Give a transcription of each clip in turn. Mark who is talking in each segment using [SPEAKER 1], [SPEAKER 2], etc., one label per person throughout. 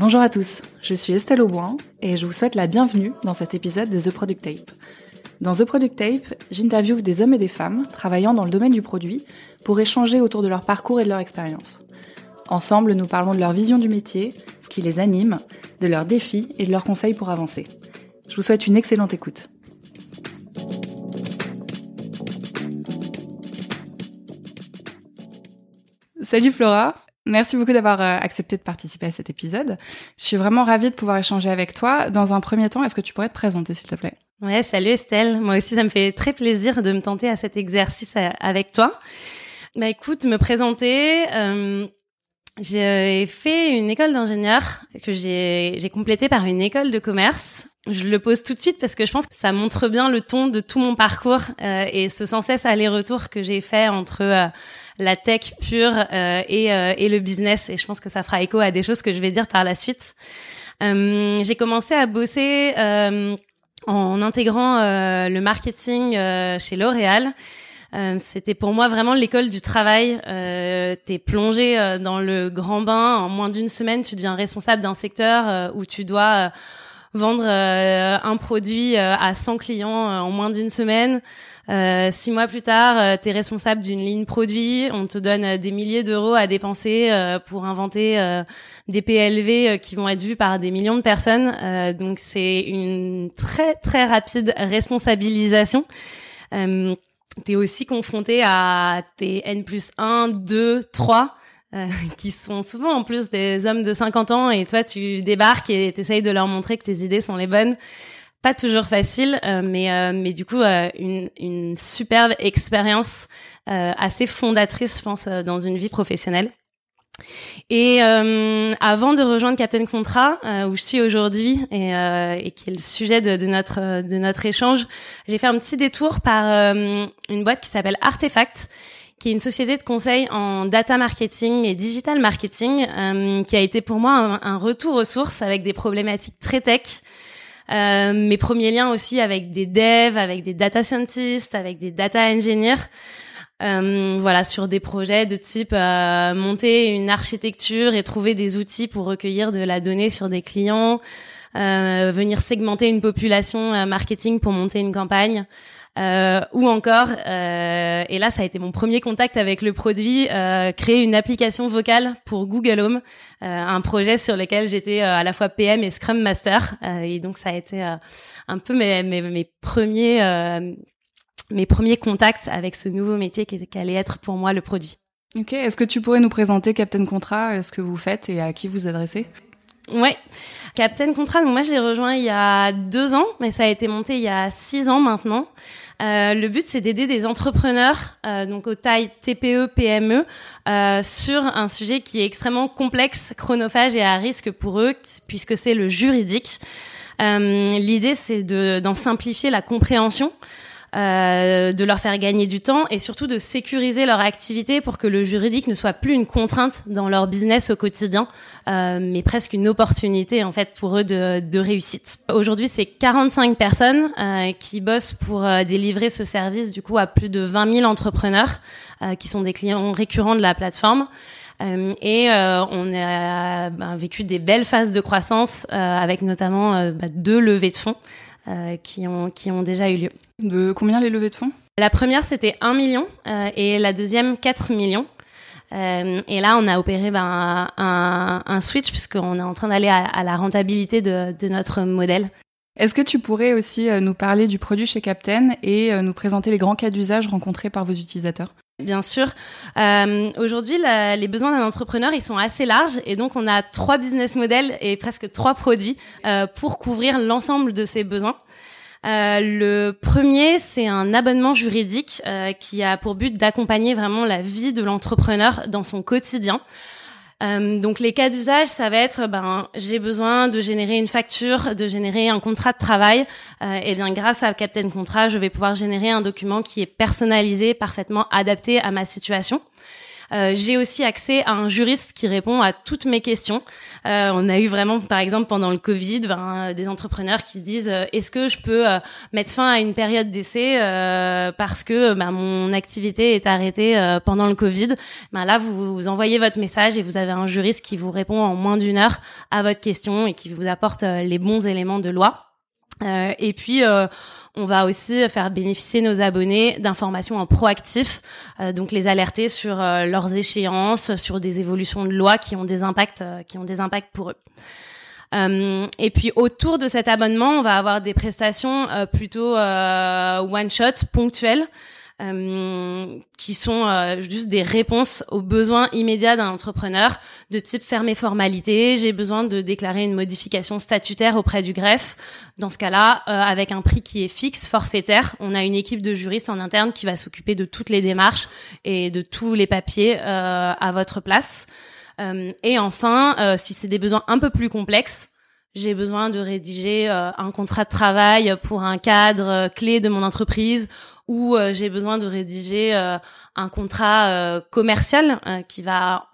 [SPEAKER 1] Bonjour à tous, je suis Estelle Auboin et je vous souhaite la bienvenue dans cet épisode de The Product Tape. Dans The Product Tape, j'interviewe des hommes et des femmes travaillant dans le domaine du produit pour échanger autour de leur parcours et de leur expérience. Ensemble, nous parlons de leur vision du métier, ce qui les anime, de leurs défis et de leurs conseils pour avancer. Je vous souhaite une excellente écoute. Salut Flora, merci beaucoup d'avoir euh, accepté de participer à cet épisode. Je suis vraiment ravie de pouvoir échanger avec toi. Dans un premier temps, est-ce que tu pourrais te présenter s'il te plaît?
[SPEAKER 2] Ouais, salut Estelle. Moi aussi, ça me fait très plaisir de me tenter à cet exercice euh, avec toi. Bah écoute, me présenter. Euh, j'ai fait une école d'ingénieur que j'ai complétée par une école de commerce. Je le pose tout de suite parce que je pense que ça montre bien le ton de tout mon parcours et ce sans cesse aller-retour que j'ai fait entre la tech pure euh, et, euh, et, le business. Et je pense que ça fera écho à des choses que je vais dire par la suite. Euh, j'ai commencé à bosser en intégrant le marketing chez L'Oréal. Euh, c'était pour moi vraiment l'école du travail. Euh, T'es plongé euh, dans le grand bain. En moins d'une semaine, tu deviens responsable d'un secteur euh, où tu dois vendre un produit à 100 clients en moins d'une semaine. Euh, six mois plus tard, euh, tu es responsable d'une ligne produit, on te donne des milliers d'euros à dépenser pour inventer des PLV qui vont être vus par des millions de personnes. donc c'est une très très rapide responsabilisation tu es aussi confronté à tes N plus 1, 2, 3, qui sont souvent en plus des hommes de 50 ans, et toi, tu débarques et t'essayes de leur montrer que tes idées sont les bonnes. Pas toujours facile, euh, mais, euh, mais du coup, euh, une, une superbe expérience assez fondatrice, je pense, dans une vie professionnelle. Et euh, avant de rejoindre Captain Contrat, euh, où je suis aujourd'hui et, euh, et, qui est le sujet de, de, notre de notre échange, j'ai fait un petit détour par euh, une boîte qui s'appelle Artefact, qui est une société de conseil en data marketing et digital marketing, euh, qui a été pour moi un, un, retour aux sources avec des problématiques très tech. Mes premiers liens aussi avec des devs, avec des data scientists, avec des data engineers. Euh, voilà, sur des projets de type euh, monter une architecture et trouver des outils pour recueillir de la donnée sur des clients, euh, venir segmenter une population euh, marketing pour monter une campagne. Euh, ou encore, euh, et là ça a été mon premier contact avec le produit, créer une application vocale pour Google Home, un projet sur lequel j'étais à la fois PM et Scrum Master, et donc ça a été un peu mes, mes, mes premiers mes premiers contacts avec ce nouveau métier qui, allait être pour moi le produit.
[SPEAKER 1] Ok, est-ce que tu pourrais nous présenter Captain Contrat, ce que vous faites et à qui vous adressez?
[SPEAKER 2] Ouais, Captain Contrat, donc moi j'ai rejoint il y a deux ans, mais ça a été monté il y a six ans maintenant. Euh, le but c'est d'aider des entrepreneurs, euh, donc aux tailles TPE, PME, euh, sur un sujet qui est extrêmement complexe, chronophage et à risque pour eux, puisque c'est le juridique. Euh, l'idée c'est d'en simplifier la compréhension. Euh, de leur faire gagner du temps et surtout de sécuriser leur activité pour que le juridique ne soit plus une contrainte dans leur business au quotidien, euh, mais presque une opportunité en fait pour eux de, de réussite. Aujourd'hui, c'est 45 personnes euh, qui bossent pour euh, délivrer ce service du coup à plus de 20 000 entrepreneurs euh, qui sont des clients récurrents de la plateforme. Euh, et euh, on a ben, vécu des belles phases de croissance euh, avec notamment bah, deux levées de fonds qui, ont, qui ont déjà eu lieu.
[SPEAKER 1] De combien les levées de fonds?
[SPEAKER 2] La première, c'était 1 million euh, et la deuxième, 4 millions. Euh, et là, on a opéré ben, un, un, switch puisqu'on est en train d'aller à, à, la rentabilité de, de notre modèle.
[SPEAKER 1] Est-ce que tu pourrais aussi euh, nous parler du produit chez Captain et nous présenter les grands cas d'usage rencontrés par vos utilisateurs?
[SPEAKER 2] Bien sûr. Euh, Aujourd'hui, les besoins d'un entrepreneur, ils sont assez larges et donc on a trois business models et presque trois produits euh, pour couvrir l'ensemble de ces besoins. Euh, le premier, c'est un abonnement juridique euh, qui a pour but d'accompagner vraiment la vie de l'entrepreneur dans son quotidien. Euh, donc les cas d'usage, ça va être ben j'ai besoin de générer une facture, de générer un contrat de travail. Euh, et bien grâce à Captain Contrat, je vais pouvoir générer un document qui est personnalisé, parfaitement adapté à ma situation. Euh, j'ai aussi accès à un juriste qui répond à toutes mes questions. Euh, on a eu vraiment, par exemple, pendant le Covid, ben, des entrepreneurs qui se disent est-ce que je peux mettre fin à une période d'essai parce que ben, mon activité est arrêtée pendant le Covid? Ben, Là, vous, envoyez votre message et vous avez un juriste qui vous répond en moins d'une heure à votre question et qui vous apporte les bons éléments de loi. Euh, et puis, euh, on va aussi faire bénéficier nos abonnés d'informations en proactif, euh, donc les alerter sur leurs échéances, sur des évolutions de loi qui ont des impacts, qui ont des impacts pour eux. et puis autour de cet abonnement, on va avoir des prestations plutôt one shot, ponctuelles. Euh, qui sont euh, juste des réponses aux besoins immédiats d'un entrepreneur de type fermer formalité. J'ai besoin de déclarer une modification statutaire auprès du greffe. Dans ce cas-là, euh, avec un prix qui est fixe, forfaitaire, on a une équipe de juristes en interne qui va s'occuper de toutes les démarches et de tous les papiers à votre place. et enfin, si c'est des besoins un peu plus complexes, j'ai besoin de rédiger un contrat de travail pour un cadre clé de mon entreprise ou euh, j'ai besoin de rédiger euh, un contrat euh, commercial qui va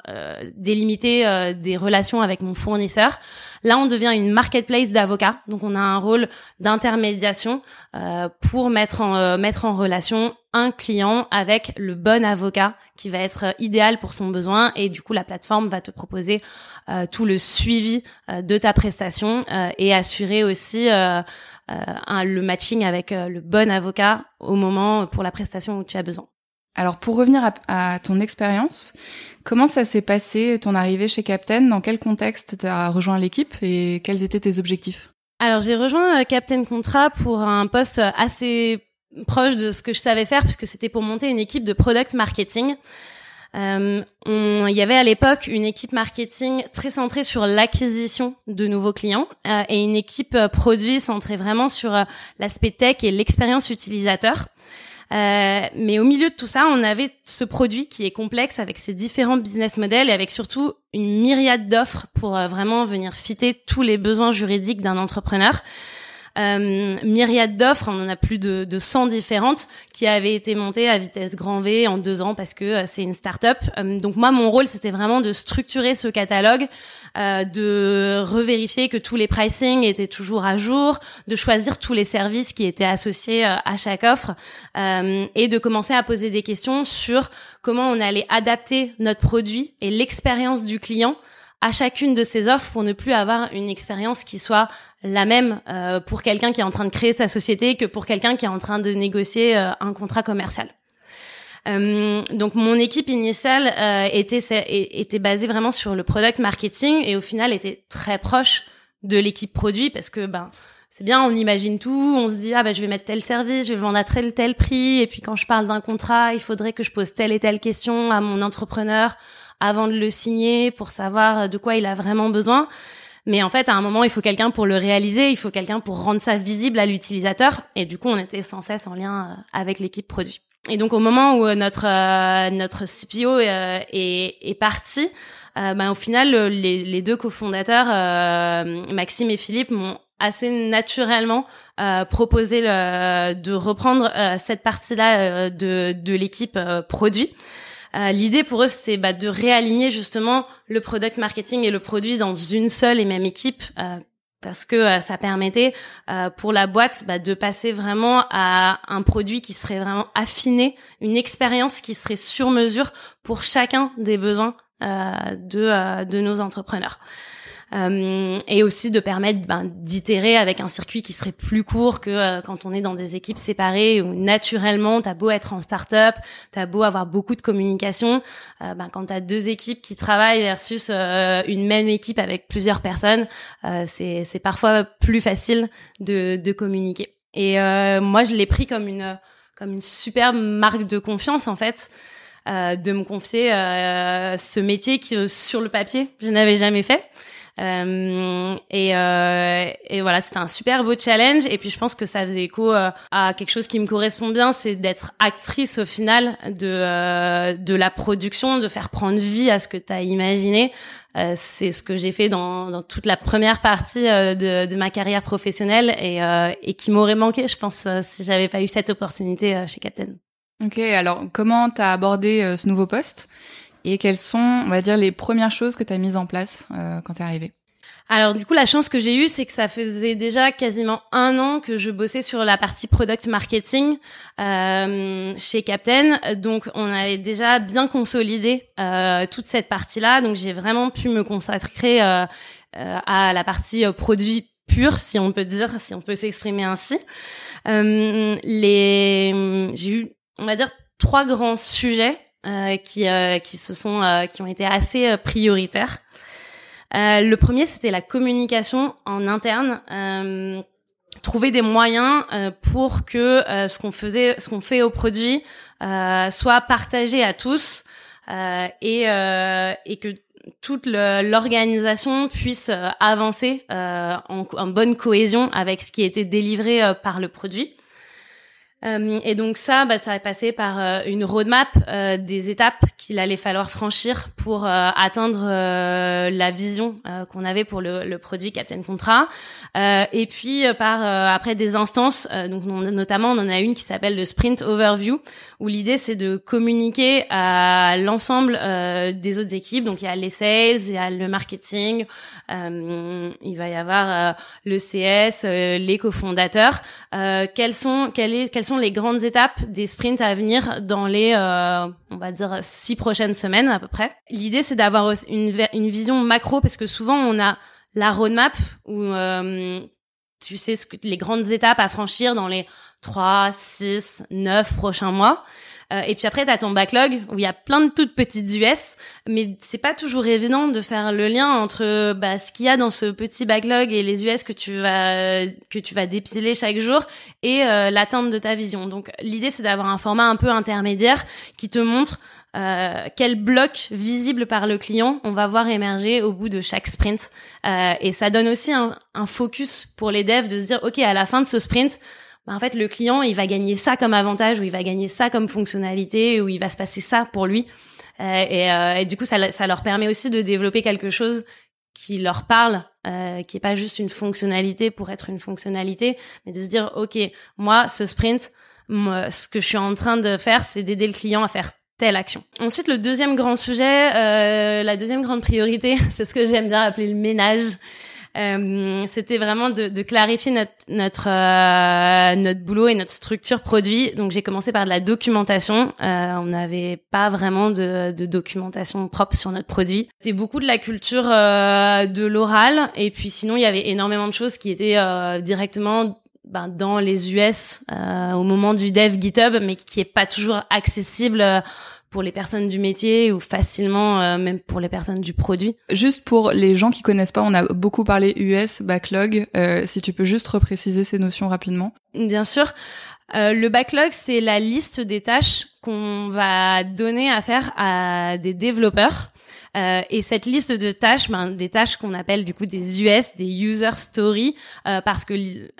[SPEAKER 2] délimiter des relations avec mon fournisseur. Là, on devient une marketplace d'avocats, donc on a un rôle d'intermédiation pour mettre en mettre en relation un client avec le bon avocat qui va être idéal pour son besoin et du coup la plateforme va te proposer tout le suivi de ta prestation et assurer aussi euh, le matching avec euh, le bon avocat au moment pour la prestation où tu as besoin.
[SPEAKER 1] Alors pour revenir à, ton expérience, comment ça s'est passé ton arrivée chez Captain? Dans quel contexte tu as rejoint l'équipe et quels étaient tes objectifs?
[SPEAKER 2] Alors j'ai rejoint euh, Captain Contrat pour un poste assez proche de ce que je savais faire puisque c'était pour monter une équipe de product marketing. Euh, il y avait à l'époque une équipe marketing très centrée sur l'acquisition de nouveaux clients euh, et une équipe produit centrée vraiment sur l'aspect tech et l'expérience utilisateur. Euh, mais au milieu de tout ça, on avait ce produit qui est complexe avec ses différents business models et avec surtout une myriade d'offres pour vraiment venir fitter tous les besoins juridiques d'un entrepreneur euh, myriade d'offres, on en a plus de, de 100 différentes qui avaient été montées à vitesse grand V en deux ans parce que euh, c'est une start-up. Euh, donc moi, mon rôle, c'était vraiment de structurer ce catalogue, de revérifier que tous les pricing étaient toujours à jour, de choisir tous les services qui étaient associés à chaque offre et de commencer à poser des questions sur comment on allait adapter notre produit et l'expérience du client à chacune de ces offres pour ne plus avoir une expérience qui soit la même euh, pour quelqu'un qui est en train de créer sa société que pour quelqu'un qui est en train de négocier euh, un contrat commercial. Euh, donc mon équipe initiale euh, était était basée vraiment sur le product marketing et au final était très proche de l'équipe produit parce que ben c'est bien, on imagine tout, on se dit ah ben je vais mettre tel service, je vais vendre à tel tel prix et puis quand je parle d'un contrat, il faudrait que je pose telle et telle question à mon entrepreneur avant de le signer pour savoir de quoi il a vraiment besoin. Mais en fait, à un moment, il faut quelqu'un pour le réaliser, il faut quelqu'un pour rendre ça visible à l'utilisateur. Et du coup, on était sans cesse en lien euh, avec l'équipe produit. Et donc, au moment où euh, notre euh, notre CPO est, est, parti, ben, au final, les, deux cofondateurs, Maxime et Philippe, m'ont assez naturellement proposé de reprendre cette partie-là de, de l'équipe produit. Euh, l'idée pour eux, c'est bah, de réaligner justement le product marketing et le produit dans une seule et même équipe. Euh, parce que euh, ça permettait pour la boîte bah, de passer vraiment à un produit qui serait vraiment affiné, une expérience qui serait sur mesure pour chacun des besoins de, de nos entrepreneurs. Euh, et aussi de permettre ben, d'itérer avec un circuit qui serait plus court que euh, quand on est dans des équipes séparées où naturellement t'as beau être en start-up, t'as beau avoir beaucoup de communication, euh, ben, quand t'as deux équipes qui travaillent versus une même équipe avec plusieurs personnes, c'est c'est parfois plus facile de de communiquer. Et moi je l'ai pris comme une comme une superbe marque de confiance en fait. de me confier ce métier qui sur le papier je n'avais jamais fait euh, et, euh, et voilà, c'était un super beau challenge. Et puis je pense que ça faisait écho euh, à quelque chose qui me correspond bien, c'est d'être actrice au final de euh, de la production, de faire prendre vie à ce que tu as imaginé. Euh, c'est ce que j'ai fait dans, dans, toute la première partie de, de, ma carrière professionnelle et, et qui m'aurait manqué, je pense, si j'avais pas eu cette opportunité chez Captain.
[SPEAKER 1] Ok, alors comment t'as abordé ce nouveau poste? Et quelles sont, on va dire, les premières choses que tu as mises en place quand tu es arrivée?
[SPEAKER 2] Alors du coup, la chance que j'ai eue, c'est que ça faisait déjà quasiment un an que je bossais sur la partie product marketing euh, chez Captain. Donc on avait déjà bien consolidé euh, toute cette partie-là. Donc j'ai vraiment pu me consacrer euh, euh à la partie euh, produit pur, si on peut dire, si on peut s'exprimer ainsi. Euh, les, j'ai eu, on va dire, trois grands sujets qui qui se sont qui ont été assez prioritaires. Euh, le premier, c'était la communication en interne. Euh, trouver des moyens euh, pour que ce qu'on faisait, ce qu'on fait au produit, soit partagé à tous et, et que toute l'organisation puisse avancer en, en, bonne cohésion avec ce qui été délivré par le produit. Euh, et donc ça, bah, ça est passé par euh, une roadmap euh, des étapes qu'il allait falloir franchir pour atteindre la vision qu'on avait pour le, le, produit Captain Contrat. et puis par après des instances, donc notamment on en a une qui s'appelle le Sprint Overview, où l'idée c'est de communiquer à l'ensemble des autres équipes. Donc il y a les sales, il y a le marketing, il va y avoir le CS, les cofondateurs. quels sont quels, est, quels sont les grandes étapes des sprints à venir dans les, euh, on va dire, six prochaines semaines à peu près. L'idée, c'est d'avoir une, une vision macro parce que souvent, on a la roadmap où euh, tu sais les grandes étapes à franchir dans les 3, 6, 9 prochains mois. Euh, et puis après, tu as ton backlog où il y a plein de toutes petites US, mais c'est pas toujours évident de faire le lien entre bah, ce qu'il y a dans ce petit backlog et les US que tu vas que tu vas dépiler chaque jour et euh, l'atteinte de ta vision. Donc l'idée, c'est d'avoir un format un peu intermédiaire qui te montre euh, quel bloc visible par le client on va voir émerger au bout de chaque sprint. Euh, et ça donne aussi un, un, focus pour les devs de se dire, OK, à la fin de ce sprint, bah, en fait, le client, il va gagner ça comme avantage, ou il va gagner ça comme fonctionnalité, ou il va se passer ça pour lui. Euh, et, euh, du coup, ça, ça, leur permet aussi de développer quelque chose qui leur parle, euh, qui est pas juste une fonctionnalité pour être une fonctionnalité, mais de se dire, ok, moi, ce sprint, moi, ce que je suis en train de faire, c'est d'aider le client à faire telle action. Ensuite, le deuxième grand sujet, euh, la deuxième grande priorité, c'est ce que j'aime bien appeler le ménage. Euh, c'était vraiment de, de, clarifier notre notre euh, notre boulot et notre structure produit. Donc j'ai commencé par de la documentation. Euh, on n'avait pas vraiment de, de, documentation propre sur notre produit. C'était beaucoup de la culture euh, de l'oral et puis sinon il y avait énormément de choses qui étaient euh, directement ben, dans les US au moment du dev GitHub, mais qui est pas toujours accessible pour les personnes du métier ou facilement euh, même pour les personnes du produit.
[SPEAKER 1] Juste pour les gens qui connaissent pas, on a beaucoup parlé US, backlog. Euh, si tu peux juste repréciser ces notions rapidement.
[SPEAKER 2] Bien sûr. Euh, le backlog, c'est la liste des tâches qu'on va donner à faire à des développeurs. Euh, et cette liste de tâches, ben, des tâches qu'on appelle du coup des US, des user stories, euh, parce que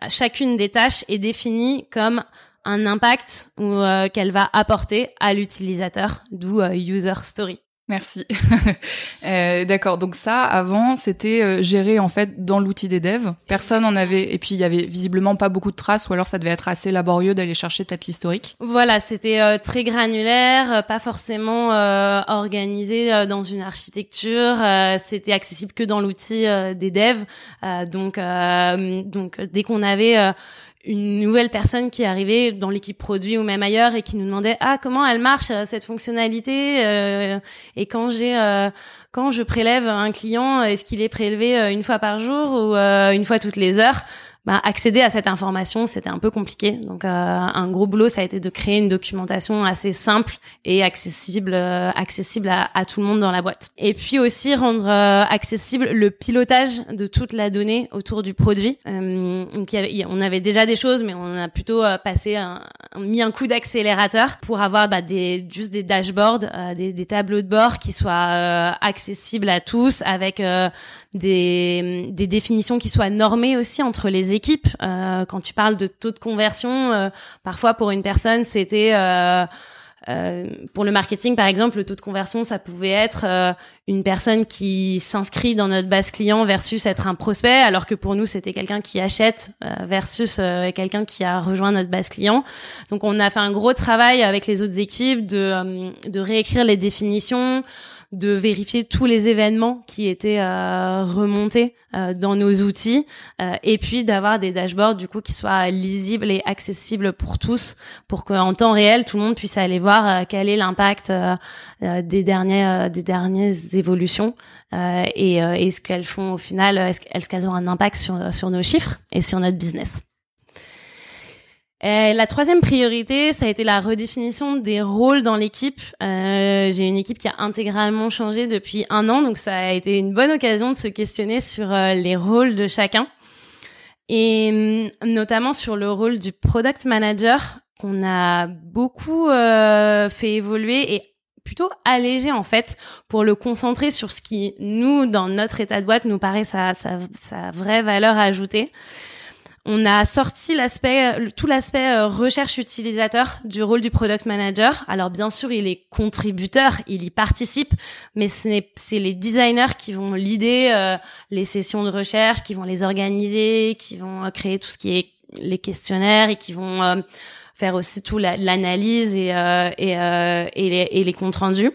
[SPEAKER 2] chacune des tâches est définie comme un impact ou euh, qu'elle va apporter à l'utilisateur, d'où euh, user story.
[SPEAKER 1] Merci. euh, D'accord. Donc ça, avant, c'était géré en fait dans l'outil des devs. Personne en avait, et puis il y avait visiblement pas beaucoup de traces, ou alors ça devait être assez laborieux d'aller chercher peut-être l'historique.
[SPEAKER 2] Voilà, c'était très granulaire, pas forcément organisé dans une architecture. c'était accessible que dans l'outil des devs. donc, donc dès qu'on avait une nouvelle personne qui arrivée dans l'équipe produit ou même ailleurs et qui nous demandait ah comment elle marche euh, cette fonctionnalité euh, et quand j'ai euh, quand je prélève un client est-ce qu'il est prélevé une fois par jour ou une fois toutes les heures? Bah, accéder à cette information, c'était un peu compliqué. Donc, euh, un gros boulot, ça a été de créer une documentation assez simple et accessible, euh, accessible à, tout le monde dans la boîte. Et puis aussi rendre euh, accessible le pilotage de toute la donnée autour du produit. donc, y avait, on avait déjà des choses, mais on a plutôt passé, un, mis un coup d'accélérateur pour avoir bah, des, juste des dashboards, des, des, tableaux de bord qui soient accessibles à tous, avec des, des définitions qui soient normées aussi entre les équipes. Euh, quand tu parles de taux de conversion, euh, parfois pour une personne, c'était euh, pour le marketing, par exemple, le taux de conversion, ça pouvait être une personne qui s'inscrit dans notre base client versus être un prospect, alors que pour nous, c'était quelqu'un qui achète versus quelqu'un qui a rejoint notre base client. Donc, on a fait un gros travail avec les autres équipes de réécrire les définitions, de vérifier tous les événements qui étaient euh, remontés euh, dans nos outils, euh, et puis d'avoir des dashboards du coup qui soient lisibles et accessibles pour tous, pour qu'en temps réel tout le monde puisse aller voir quel est l'impact des dernières des dernières évolutions et, et ce qu'elles font au final, est-ce qu'elles ont un impact sur sur nos chiffres et sur notre business. Et la troisième priorité, ça a été la redéfinition des rôles dans l'équipe. Euh, j'ai une équipe qui a intégralement changé depuis un an, donc ça a été une bonne occasion de se questionner sur euh, les rôles de chacun, et hum, notamment sur le rôle du product manager qu'on a beaucoup euh, fait évoluer et plutôt allégé en fait pour le concentrer sur ce qui nous dans notre état de boîte nous paraît sa vraie valeur ajoutée. On a sorti l'aspect, tout l'aspect euh, recherche utilisateur du rôle du product manager. Alors bien sûr, il est contributeur, il y participe, mais c'est les designers qui vont l'idée euh, les sessions de recherche, qui vont les organiser, qui vont euh, créer tout ce qui est les questionnaires et qui vont faire aussi tout l'analyse et, les, et les comptes rendus.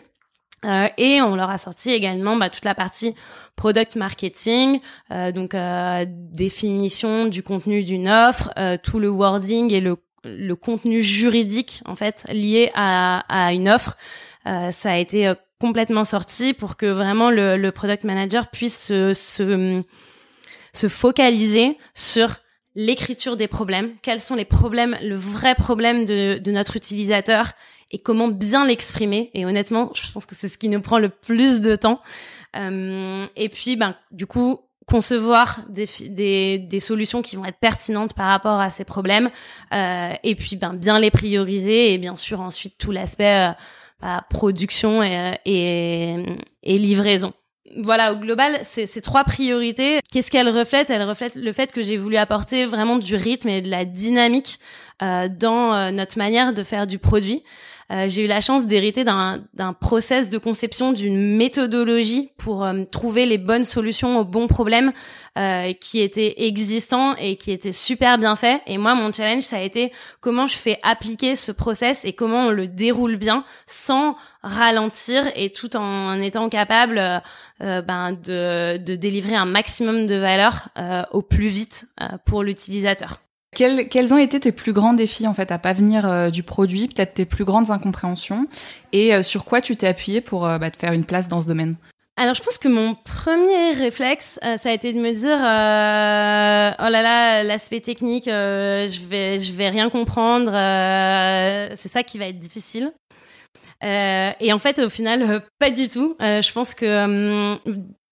[SPEAKER 2] Euh, et on leur a sorti également bah, toute la partie product marketing, euh, donc euh, définition du contenu d'une offre, euh, tout le wording et le, le, contenu juridique en fait lié à, à une offre. ça a été complètement sorti pour que vraiment le, le product manager puisse se, se, se focaliser sur l'écriture des problèmes, quels sont les problèmes, le vrai problème de, de notre utilisateur et comment bien l'exprimer. Et honnêtement, je pense que c'est ce qui nous prend le plus de temps. Euh, et puis, ben, du coup, concevoir des, des, des, solutions qui vont être pertinentes par rapport à ces problèmes. Euh, et puis, ben, bien les prioriser. Et bien sûr, ensuite, tout l'aspect euh, bah, production et, et, et livraison voilà, au global, ces, ces trois priorités, qu'est-ce qu'elles reflètent? Elles reflètent le fait que j'ai voulu apporter vraiment du rythme et de la dynamique euh, dans euh, notre manière de faire du produit. Euh, j'ai eu la chance d'hériter d'un, process de conception, d'une méthodologie pour euh, trouver les bonnes solutions aux bons problèmes euh, qui étaient existants et qui étaient super bien faits. Et moi, mon challenge, ça a été comment je fais appliquer ce process et comment on le déroule bien sans ralentir et tout en étant capable ben, de, délivrer un maximum de valeur au plus vite pour l'utilisateur.
[SPEAKER 1] Quels, ont été tes plus grands défis en fait à pas venir euh, du produit, peut-être tes plus grandes incompréhensions, et euh, sur quoi tu t'es appuyé pour euh, bah, te faire une place dans ce domaine?
[SPEAKER 2] Alors je pense que mon premier réflexe, ça a été de me dire oh là là l'aspect technique, je vais je vais rien comprendre, c'est ça qui va être difficile. et en fait au final pas du tout. je pense que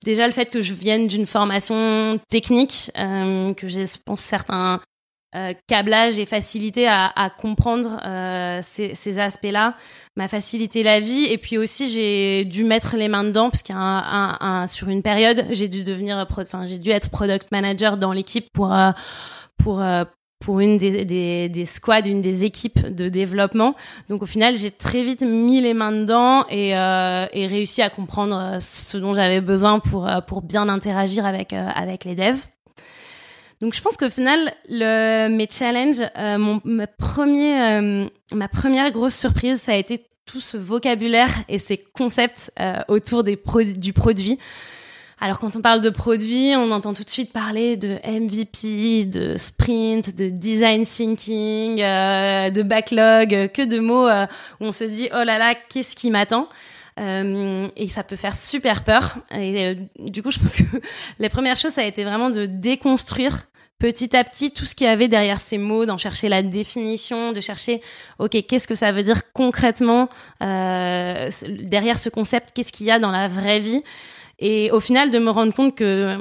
[SPEAKER 2] déjà le fait que je vienne d'une formation technique, que j'ai je pense certains euh, câblage et facilité à, à comprendre euh, ces, ces aspects-là m'a facilité la vie et puis aussi j'ai dû mettre les mains dedans parce qu'il un, un, sur une période j'ai dû devenir enfin j'ai dû être product manager dans l'équipe pour euh, pour euh, pour une des, des, des, squads, une des équipes de développement. Donc au final, j'ai très vite mis les mains dedans et, euh, et réussi à comprendre ce dont j'avais besoin pour, pour bien interagir avec, avec les devs. Donc je pense qu'au final, le, mes challenges, euh, mon, ma, premier, euh, ma première grosse surprise, ça a été tout ce vocabulaire et ces concepts euh, autour des du produit. Alors quand on parle de produit, on entend tout de suite parler de MVP, de sprint, de design thinking, de backlog, que de mots où on se dit oh là là, qu'est-ce qui m'attend? euh, et ça peut faire super peur. Et euh, du coup, je pense que la première chose, ça a été vraiment de déconstruire petit à petit tout ce qu'il y avait derrière ces mots, d'en chercher la définition, de chercher, ok, qu'est-ce que ça veut dire concrètement euh, derrière ce concept, qu'est-ce qu'il y a dans la vraie vie? Et au final, de me rendre compte que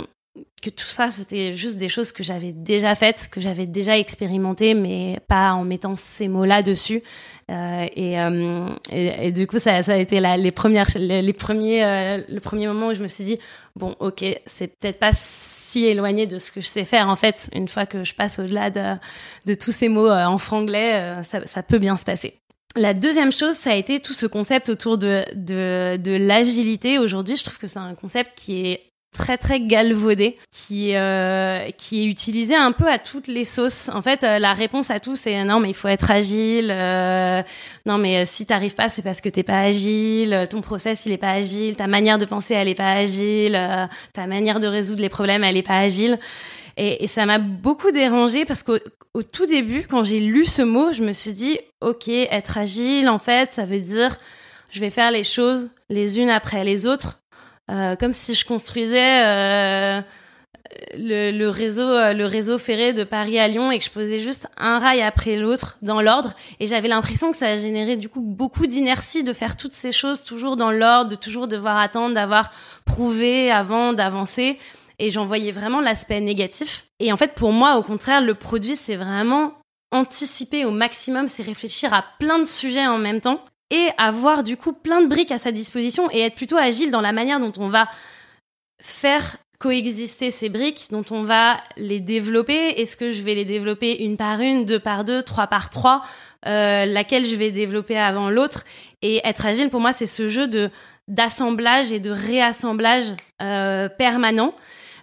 [SPEAKER 2] que tout ça, c'était juste des choses que j'avais déjà faites, que j'avais déjà expérimentées, mais pas en mettant ces mots-là dessus. Euh, et, euh, et, du coup, ça, a été les premières, les, premiers, euh, le premier moment où je me suis dit, bon, ok, c'est peut-être pas si éloigné de ce que je sais faire en fait. Une fois que je passe au-delà de, tous ces mots en franglais, ça, peut bien se passer. La deuxième chose, ça a été tout ce concept autour de, de l'agilité. Aujourd'hui, je trouve que c'est un concept qui est très très galvaudé qui euh, qui est utilisé un peu à toutes les sauces. En fait, euh, la réponse à tout c'est non mais il faut être agile. Euh, non mais si t'arrives pas c'est parce que t'es pas agile. Ton process il est pas agile. Ta manière de penser elle est pas agile. ta manière de résoudre les problèmes elle est pas agile. Et, ça m'a beaucoup dérangé parce qu'au au tout début quand j'ai lu ce mot je me suis dit ok être agile en fait ça veut dire je vais faire les choses les unes après les autres euh, comme si je construisais euh, le, réseau, euh, le réseau ferré de Paris à Lyon et que je posais juste un rail après l'autre dans l'ordre. Et j'avais l'impression que ça générait du coup beaucoup d'inertie de faire toutes ces choses toujours dans l'ordre, de toujours devoir attendre, d'avoir prouvé avant d'avancer. Et j'en voyais vraiment l'aspect négatif. Et en fait, pour moi, au contraire, le produit, c'est vraiment anticiper au maximum, c'est réfléchir à plein de sujets en même temps et avoir du coup plein de briques à sa disposition et être plutôt agile dans la manière dont on va faire coexister ces briques, dont on va les développer. Est-ce que je vais les développer une par une, deux par deux, trois par trois, euh, laquelle je vais développer avant l'autre? Et être agile, pour moi, c'est ce jeu de d'assemblage et de réassemblage euh, permanent.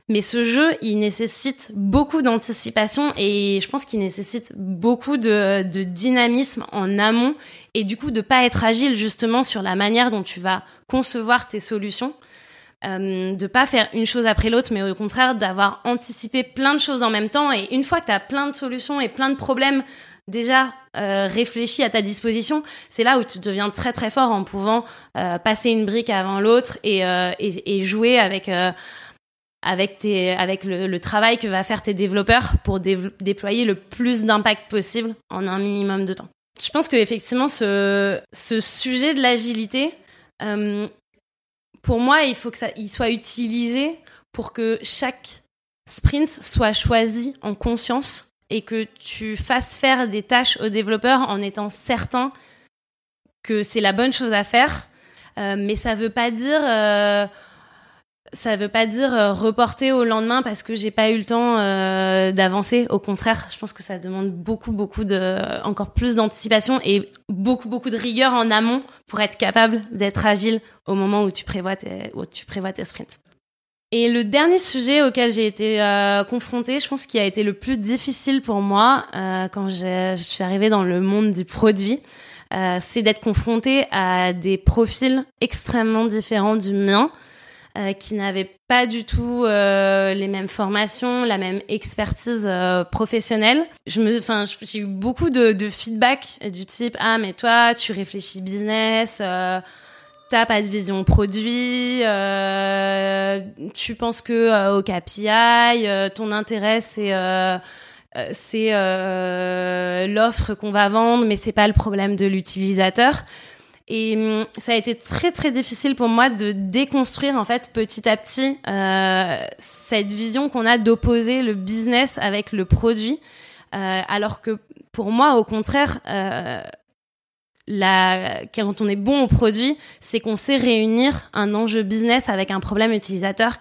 [SPEAKER 2] Mais ce jeu, il nécessite beaucoup d'anticipation et je pense qu'il nécessite beaucoup de, dynamisme en amont et du coup de pas être agile justement sur la manière dont tu vas concevoir tes solutions. Euh, de pas faire une chose après l'autre, mais au contraire d'avoir anticipé plein de choses en même temps. Et une fois que tu as plein de solutions et plein de problèmes déjà euh, réfléchis à ta disposition, c'est là où tu deviens très très fort en pouvant euh, passer une brique avant l'autre et, euh, jouer avec avec, tes, avec le, travail que va faire tes développeurs pour déployer le plus d'impact possible en un minimum de temps. Je pense qu'effectivement, ce, ce sujet de l'agilité, euh, pour moi, il faut que ça il soit utilisé pour que chaque sprint soit choisi en conscience et que tu fasses faire des tâches aux développeurs en étant certain que c'est la bonne chose à faire. Euh, mais ça veut pas dire euh, ça veut pas dire euh, reporter au lendemain parce que j'ai pas eu le temps euh, d'avancer. Au contraire, je pense que ça demande beaucoup, beaucoup de, encore plus d'anticipation et beaucoup, beaucoup de rigueur en amont pour être capable d'être agile au moment où tu prévois tes, où tu prévois tes sprints. Et le dernier sujet auquel j'ai été euh, confrontée, je pense qui a été le plus difficile pour moi quand je suis arrivée dans le monde du produit, c'est d'être confrontée à des profils extrêmement différents du mien. Euh, qui n'avaient pas du tout euh, les mêmes formations, la même expertise euh, professionnelle. Je me, enfin, j'ai eu beaucoup de, de, feedback du type ah mais toi tu réfléchis business. T'as pas de vision produit, tu penses que au KPI, ton intérêt c'est c'est l'offre qu'on va vendre, mais c'est pas le problème de l'utilisateur. Et hum, ça a été très très difficile pour moi de déconstruire en fait petit à petit euh, cette vision qu'on a d'opposer le business avec le produit, euh, alors que pour moi au contraire, euh, quand on est bon au produit, c'est qu'on sait réunir un enjeu business avec un problème utilisateur.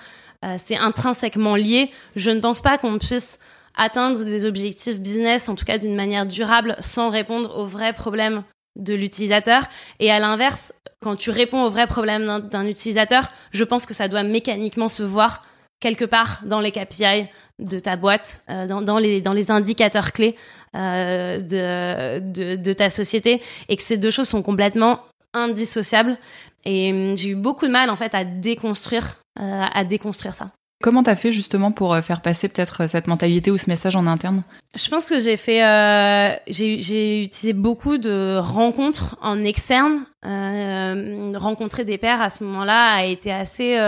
[SPEAKER 2] C'est intrinsèquement lié. Je ne pense pas qu'on puisse atteindre des objectifs business, en tout cas d'une manière durable, sans répondre aux vrais problèmes de l'utilisateur. Et à l'inverse, quand tu réponds aux vrais problèmes d'un utilisateur, je pense que ça doit mécaniquement se voir quelque part dans les KPI de ta boîte, euh, dans, les, dans les indicateurs clés euh, de, de, de, ta société, et que ces deux choses sont complètement indissociables. Et hum, j'ai eu beaucoup de mal en fait à déconstruire, euh, à déconstruire ça.
[SPEAKER 1] Comment t'as fait justement pour euh, faire passer peut-être euh, cette mentalité ou ce message en interne?
[SPEAKER 2] Je pense que j'ai fait, euh, j'ai utilisé beaucoup de rencontres en externe. Rencontrer des pairs à ce moment-là a été assez,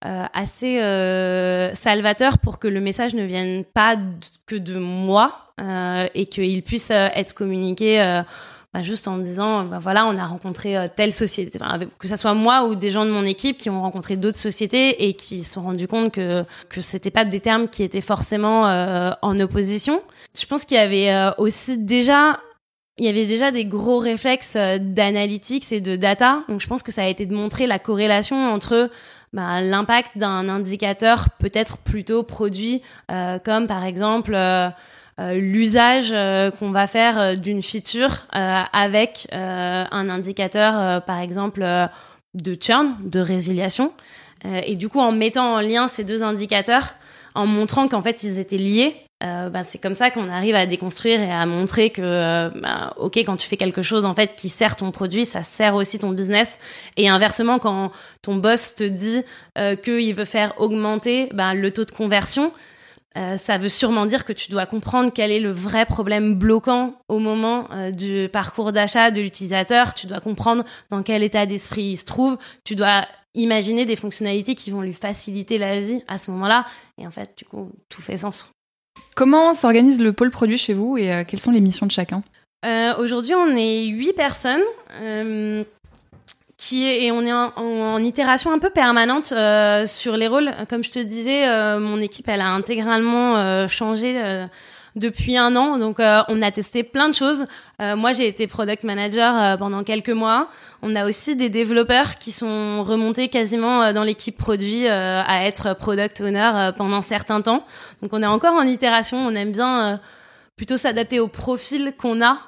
[SPEAKER 2] assez salvateur pour que le message ne vienne pas que de moi et qu'il puisse être communiqué bah, juste en me disant, bah, voilà, on a rencontré euh, telle société, que ça soit moi ou des gens de mon équipe qui ont rencontré d'autres sociétés et qui se sont rendus compte que que c'était pas des termes qui étaient forcément euh, en opposition. Je pense qu'il y avait euh, aussi déjà il y avait déjà des gros réflexes d'analytics et de data. Donc je pense que ça a été de montrer la corrélation entre bah, l'impact d'un indicateur peut-être plutôt produit, comme par exemple l'usage euh, qu'on va faire euh, d'une feature avec un indicateur, par exemple, de churn, de résiliation. et du coup, en mettant en lien ces deux indicateurs, en montrant qu'en fait ils étaient liés, euh, bah, c'est comme ça qu'on arrive à déconstruire et à montrer que, euh, bah, ok, quand tu fais quelque chose en fait qui sert ton produit, ça sert aussi ton business. Et inversement, quand ton boss te dit euh, qu'il veut faire augmenter bah, le taux de conversion, euh, ça veut sûrement dire que tu dois comprendre quel est le vrai problème bloquant au moment euh, du parcours d'achat de l'utilisateur. Tu dois comprendre dans quel état d'esprit il se trouve. Tu dois imaginer des fonctionnalités qui vont lui faciliter la vie à ce moment-là. Et en fait, du coup, tout fait sens.
[SPEAKER 1] Comment s'organise le pôle produit chez vous et euh, quelles sont les missions de chacun?
[SPEAKER 2] Aujourd'hui, on est huit personnes. Euh, qui est, et on est en, itération un peu permanente euh, sur les rôles. Comme je te disais, euh, mon équipe, elle a intégralement euh, changé depuis un an. Donc, on a testé plein de choses. moi, j'ai été product manager pendant quelques mois. On a aussi des développeurs qui sont remontés quasiment dans l'équipe produit à être product owner pendant certains temps. Donc, on est encore en itération. On aime bien plutôt s'adapter au profil qu'on a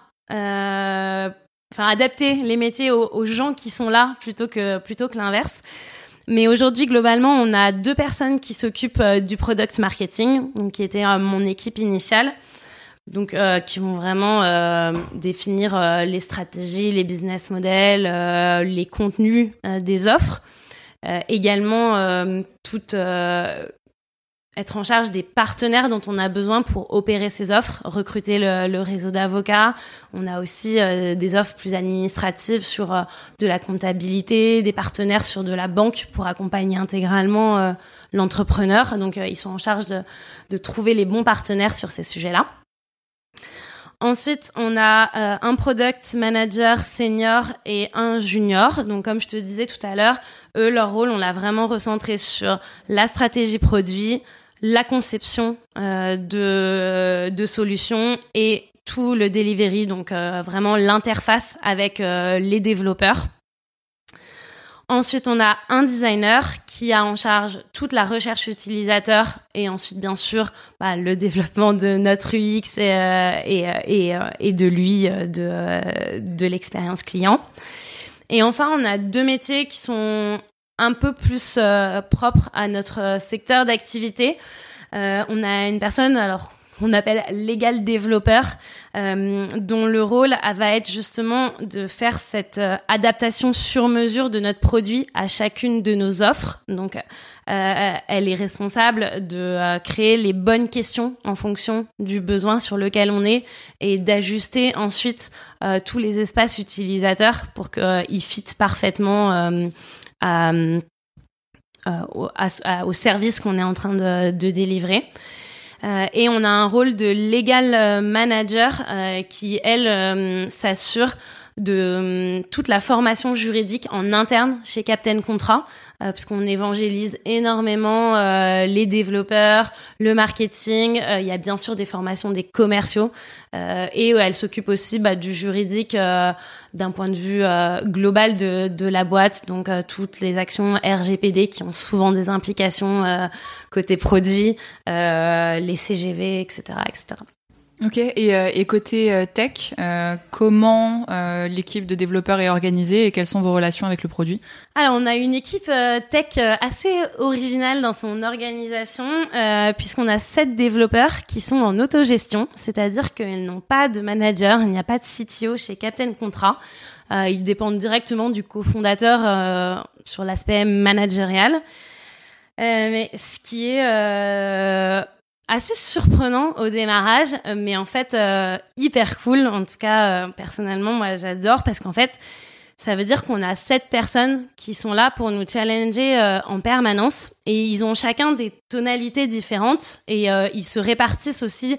[SPEAKER 2] enfin adapter les métiers aux, gens qui sont là plutôt que plutôt que l'inverse. Mais aujourd'hui, globalement, on a deux personnes qui s'occupent euh, du product marketing, donc qui était euh, mon équipe initiale, donc euh, qui vont vraiment définir les stratégies, les business models, les contenus des offres. également toute être en charge des partenaires dont on a besoin pour opérer ces offres, recruter le, réseau d'avocats. On a aussi euh, des offres plus administratives sur euh, de la comptabilité, des partenaires sur de la banque pour accompagner intégralement euh, l'entrepreneur. Donc ils sont en charge de, de, trouver les bons partenaires sur ces sujets-là. Ensuite, on a un product manager senior et un junior. Donc, comme je te disais tout à l'heure, eux, leur rôle, on l'a vraiment recentré sur la stratégie produit, la conception euh, de, solutions et tout le delivery, donc euh, vraiment l'interface avec euh, les développeurs. Ensuite, on a un designer qui a en charge toute la recherche utilisateur et ensuite, bien sûr, bah, le développement de notre UX et, et, et, et de lui, de, de l'expérience client. Et enfin, on a deux métiers qui sont un peu plus euh, propre à notre euh, secteur d'activité. Euh, on a une personne, alors on appelle légal développeur, euh, dont le rôle va être justement de faire cette adaptation sur mesure de notre produit à chacune de nos offres. Donc, euh, elle est responsable de créer les bonnes questions en fonction du besoin sur lequel on est et d'ajuster ensuite tous les espaces utilisateurs pour qu'ils fitent parfaitement euh, au, au, service qu'on est en train de, délivrer. Euh, et on a un rôle de legal manager euh, qui, elle, s'assure de toute la formation juridique en interne chez Captain Contrat, euh, puisqu'on évangélise énormément euh, les développeurs, le marketing. Euh, il y a bien sûr des formations des commerciaux et elle s'occupe aussi bah, du juridique d'un point de vue global de, de la boîte, donc toutes les actions RGPD qui ont souvent des implications côté produit, les CGV, etc., etc.
[SPEAKER 1] Ok, et, euh, côté euh, tech, euh, comment l'équipe de développeurs est organisée et quelles sont vos relations avec le produit?
[SPEAKER 2] Alors, on a une équipe tech assez originale dans son organisation, puisqu'on a sept développeurs qui sont en autogestion, c'est-à-dire qu'ils n'ont pas de manager, il n'y a pas de CTO chez Captain Contrat. ils dépendent directement du cofondateur sur l'aspect managérial. mais ce qui est assez surprenant au démarrage, euh, mais en fait euh, hyper cool. En tout cas, euh, personnellement, moi j'adore parce qu'en fait, ça veut dire qu'on a sept personnes qui sont là pour nous challenger en permanence et ils ont chacun des tonalités différentes et ils se répartissent aussi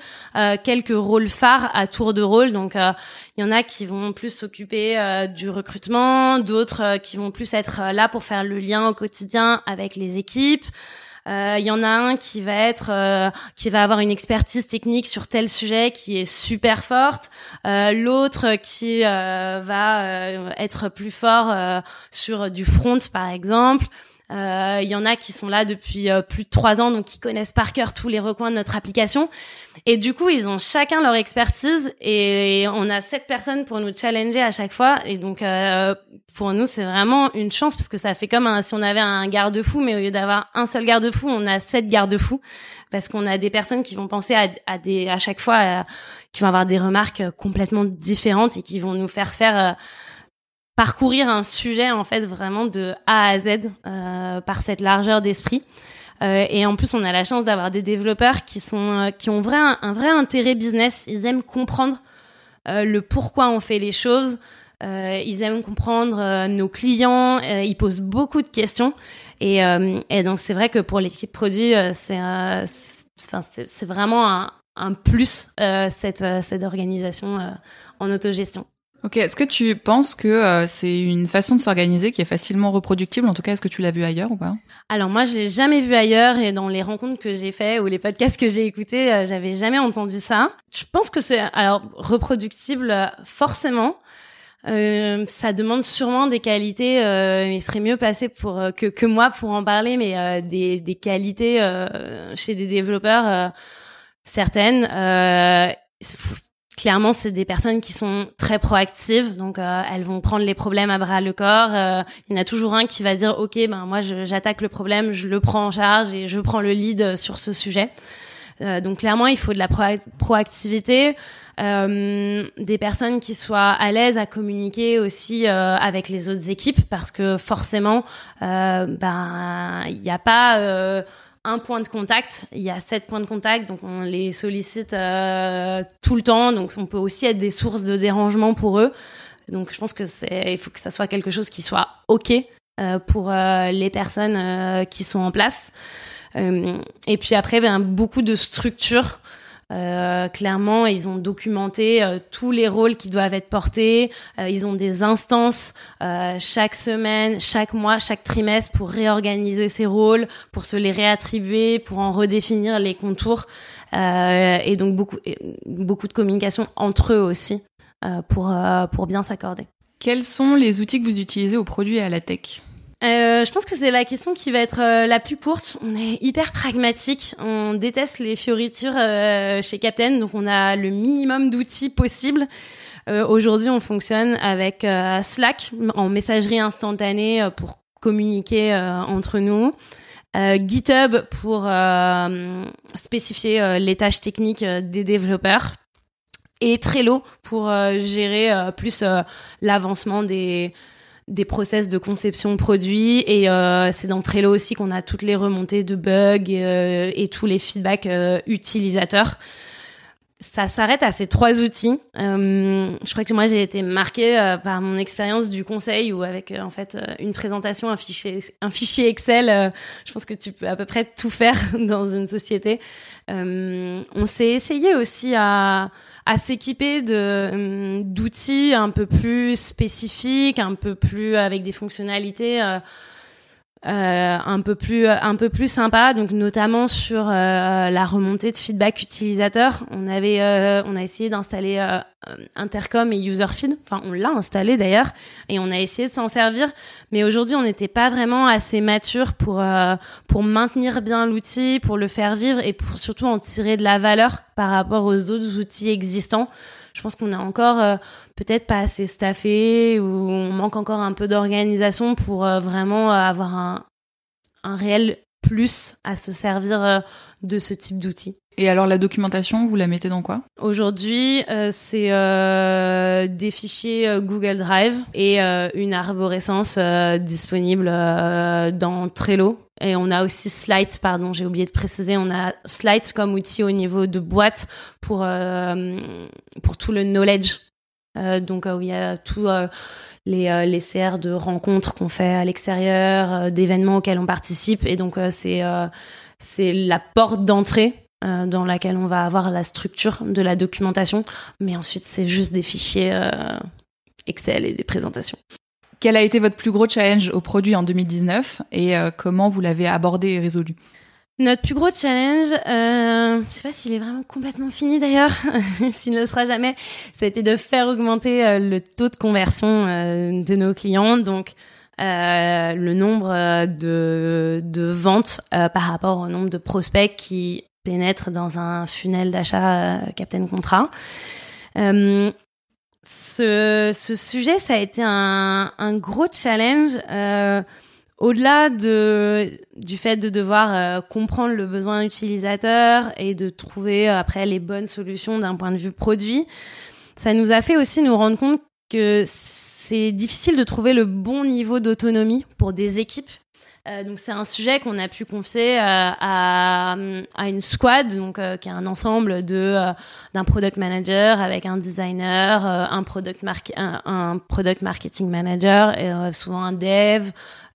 [SPEAKER 2] quelques rôles phares à tour de rôle. Donc il y en a qui vont plus s'occuper du recrutement, d'autres qui vont plus être là pour faire le lien au quotidien avec les équipes. Il euh, y en a un qui va être, euh, qui va avoir une expertise technique sur tel sujet qui est super forte. Euh, l'autre qui va être plus fort sur du front, par exemple. Il y en a qui sont là depuis plus de trois ans, donc qui connaissent par cœur tous les recoins de notre application. Et du coup, ils ont chacun leur expertise et on a sept personnes pour nous challenger à chaque fois. Et donc, pour nous, c'est vraiment une chance parce que ça fait comme si on avait un garde-fou, mais au lieu d'avoir un seul garde-fou, on a sept garde-fous parce qu'on a des personnes qui vont penser à, des à chaque fois qui vont avoir des remarques complètement différentes et qui vont nous faire faire parcourir un sujet en fait vraiment de A à Z euh, par cette largeur d'esprit. Euh, et en plus, on a la chance d'avoir des développeurs qui sont euh, qui ont un, vrai intérêt business. Ils aiment comprendre euh, le pourquoi on fait les choses. Euh, ils aiment comprendre nos clients. ils posent beaucoup de questions. Et, et donc c'est vrai que pour l'équipe produit, c'est c'est vraiment un, un plus cette cette organisation en autogestion.
[SPEAKER 1] Ok, est-ce que tu penses que euh, c'est une façon de s'organiser qui est facilement reproductible? En tout cas, est-ce que tu l'as vu ailleurs ou pas?
[SPEAKER 2] Alors moi, je l'ai jamais vu ailleurs et dans les rencontres que j'ai fait ou les podcasts que j'ai écoutés, euh, j'avais jamais entendu ça. Je pense que c'est alors reproductible euh, forcément. Euh, ça demande sûrement des qualités. Euh, il serait mieux passé pour que, que moi pour en parler, mais des, des qualités chez des développeurs certaines clairement, c'est des personnes qui sont très proactives, donc euh, elles vont prendre les problèmes à bras le corps. Euh, il y en a toujours un qui va dire, ok, ben moi j'attaque le problème, je le prends en charge et je prends le lead sur ce sujet. Euh, donc clairement, il faut de la proactivité, des personnes qui soient à l'aise à communiquer aussi avec les autres équipes, parce que forcément, ben il n'y a pas un point de contact. Il y a sept points de contact, donc on les sollicite euh, tout le temps. Donc on peut aussi être des sources de dérangement pour eux. Donc je pense que c'est, il faut que ça soit quelque chose qui soit ok euh, pour euh, les personnes qui sont en place. et puis après, ben, beaucoup de structures euh, clairement, ils ont documenté euh, tous les rôles qui doivent être portés. Euh, ils ont des instances chaque semaine, chaque mois, chaque trimestre pour réorganiser ces rôles, pour se les réattribuer, pour en redéfinir les contours. et donc beaucoup, beaucoup de communication entre eux aussi pour, pour bien s'accorder.
[SPEAKER 1] Quels sont les outils que vous utilisez au produit et à la tech?
[SPEAKER 2] Euh, je pense que c'est la question qui va être euh, la plus courte. On est hyper pragmatique. On déteste les fioritures euh, chez Captain, donc on a le minimum d'outils possible. Aujourd'hui, on fonctionne avec Slack en messagerie instantanée pour communiquer entre nous. GitHub pour spécifier les tâches techniques des développeurs et Trello pour gérer plus l'avancement des des process de conception produit et euh, c'est dans Trello aussi qu'on a toutes les remontées de bugs euh, et tous les feedbacks euh, utilisateurs. Ça s'arrête à ces trois outils. je crois que moi j'ai été marquée par mon expérience du conseil ou avec en fait une présentation, un fichier, un fichier Excel. je pense que tu peux à peu près tout faire dans une société. on s'est essayé aussi à à s'équiper de hum, d'outils un peu plus spécifiques, un peu plus avec des fonctionnalités euh, euh, un peu plus un peu plus sympa. Donc notamment sur euh, la remontée de feedback utilisateur. On avait euh, on a essayé d'installer euh, intercom et user feed enfin on l'a installé d'ailleurs. Et on a essayé de s'en servir. Mais aujourd'hui on n'était pas vraiment assez mature pour pour maintenir bien l'outil pour le faire vivre et pour surtout en tirer de la valeur par rapport aux autres outils existants je pense qu'on est encore euh, peut-être pas assez staffé ou on manque encore un peu d'organisation pour euh, vraiment avoir un, un réel plus à se servir euh, de ce type d'outils.
[SPEAKER 1] Et alors la documentation, vous la mettez dans quoi?
[SPEAKER 2] Aujourd'hui, c'est euh, des fichiers Google Drive et une arborescence disponible dans Trello et on a aussi Slide, pardon, j'ai oublié de préciser, on a Slide comme outil au niveau de boîte pour, euh, pour tout le knowledge. Euh, donc, euh, où il y a tous les, les CR de rencontres qu'on fait à l'extérieur, d'événements auxquels on participe. Et donc, c'est c'est la porte d'entrée dans laquelle on va avoir la structure de la documentation. Mais ensuite, c'est juste des fichiers Excel et des présentations.
[SPEAKER 1] Quel a été votre plus gros challenge au produit en 2019 et euh, comment vous l'avez abordé et résolu?
[SPEAKER 2] Notre plus gros challenge, euh, je sais pas s'il est vraiment complètement fini d'ailleurs, s'il ne le sera jamais, ça a été de faire augmenter euh, le taux de conversion euh, de nos clients. Donc, le nombre de, de ventes par rapport au nombre de prospects qui pénètrent dans un funnel d'achat Captain Contrat. ce, ce, sujet, ça a été un, gros challenge au-delà de, du fait de devoir euh, comprendre le besoin utilisateur et de trouver euh, après les bonnes solutions d'un point de vue produit, ça nous a fait aussi nous rendre compte que c'est difficile de trouver le bon niveau d'autonomie pour des équipes. Euh, donc c'est un sujet qu'on a pu confier à, à, une squad, donc qui est un ensemble de d'un product manager avec un designer, un product un, un, product marketing manager, et, souvent un dev,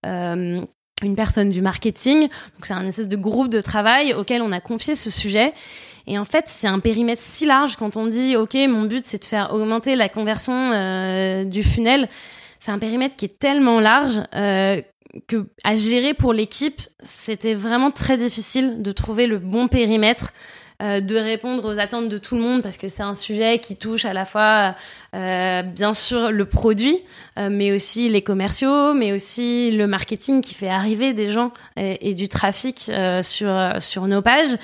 [SPEAKER 2] euh, une personne du marketing. Donc c'est un espèce de groupe de travail auquel on a confié ce sujet. Et en fait, c'est un périmètre si large quand on dit OK, mon but c'est de faire augmenter la conversion euh, du funnel. C'est un périmètre qui est tellement large euh, que à gérer pour l'équipe, c'était vraiment très difficile de trouver le bon périmètre euh, de répondre aux attentes de tout le monde parce que c'est un sujet qui touche à la fois euh, bien sûr le produit, euh, mais aussi les commerciaux, mais aussi le marketing qui fait arriver des gens et, du trafic sur sur nos pages.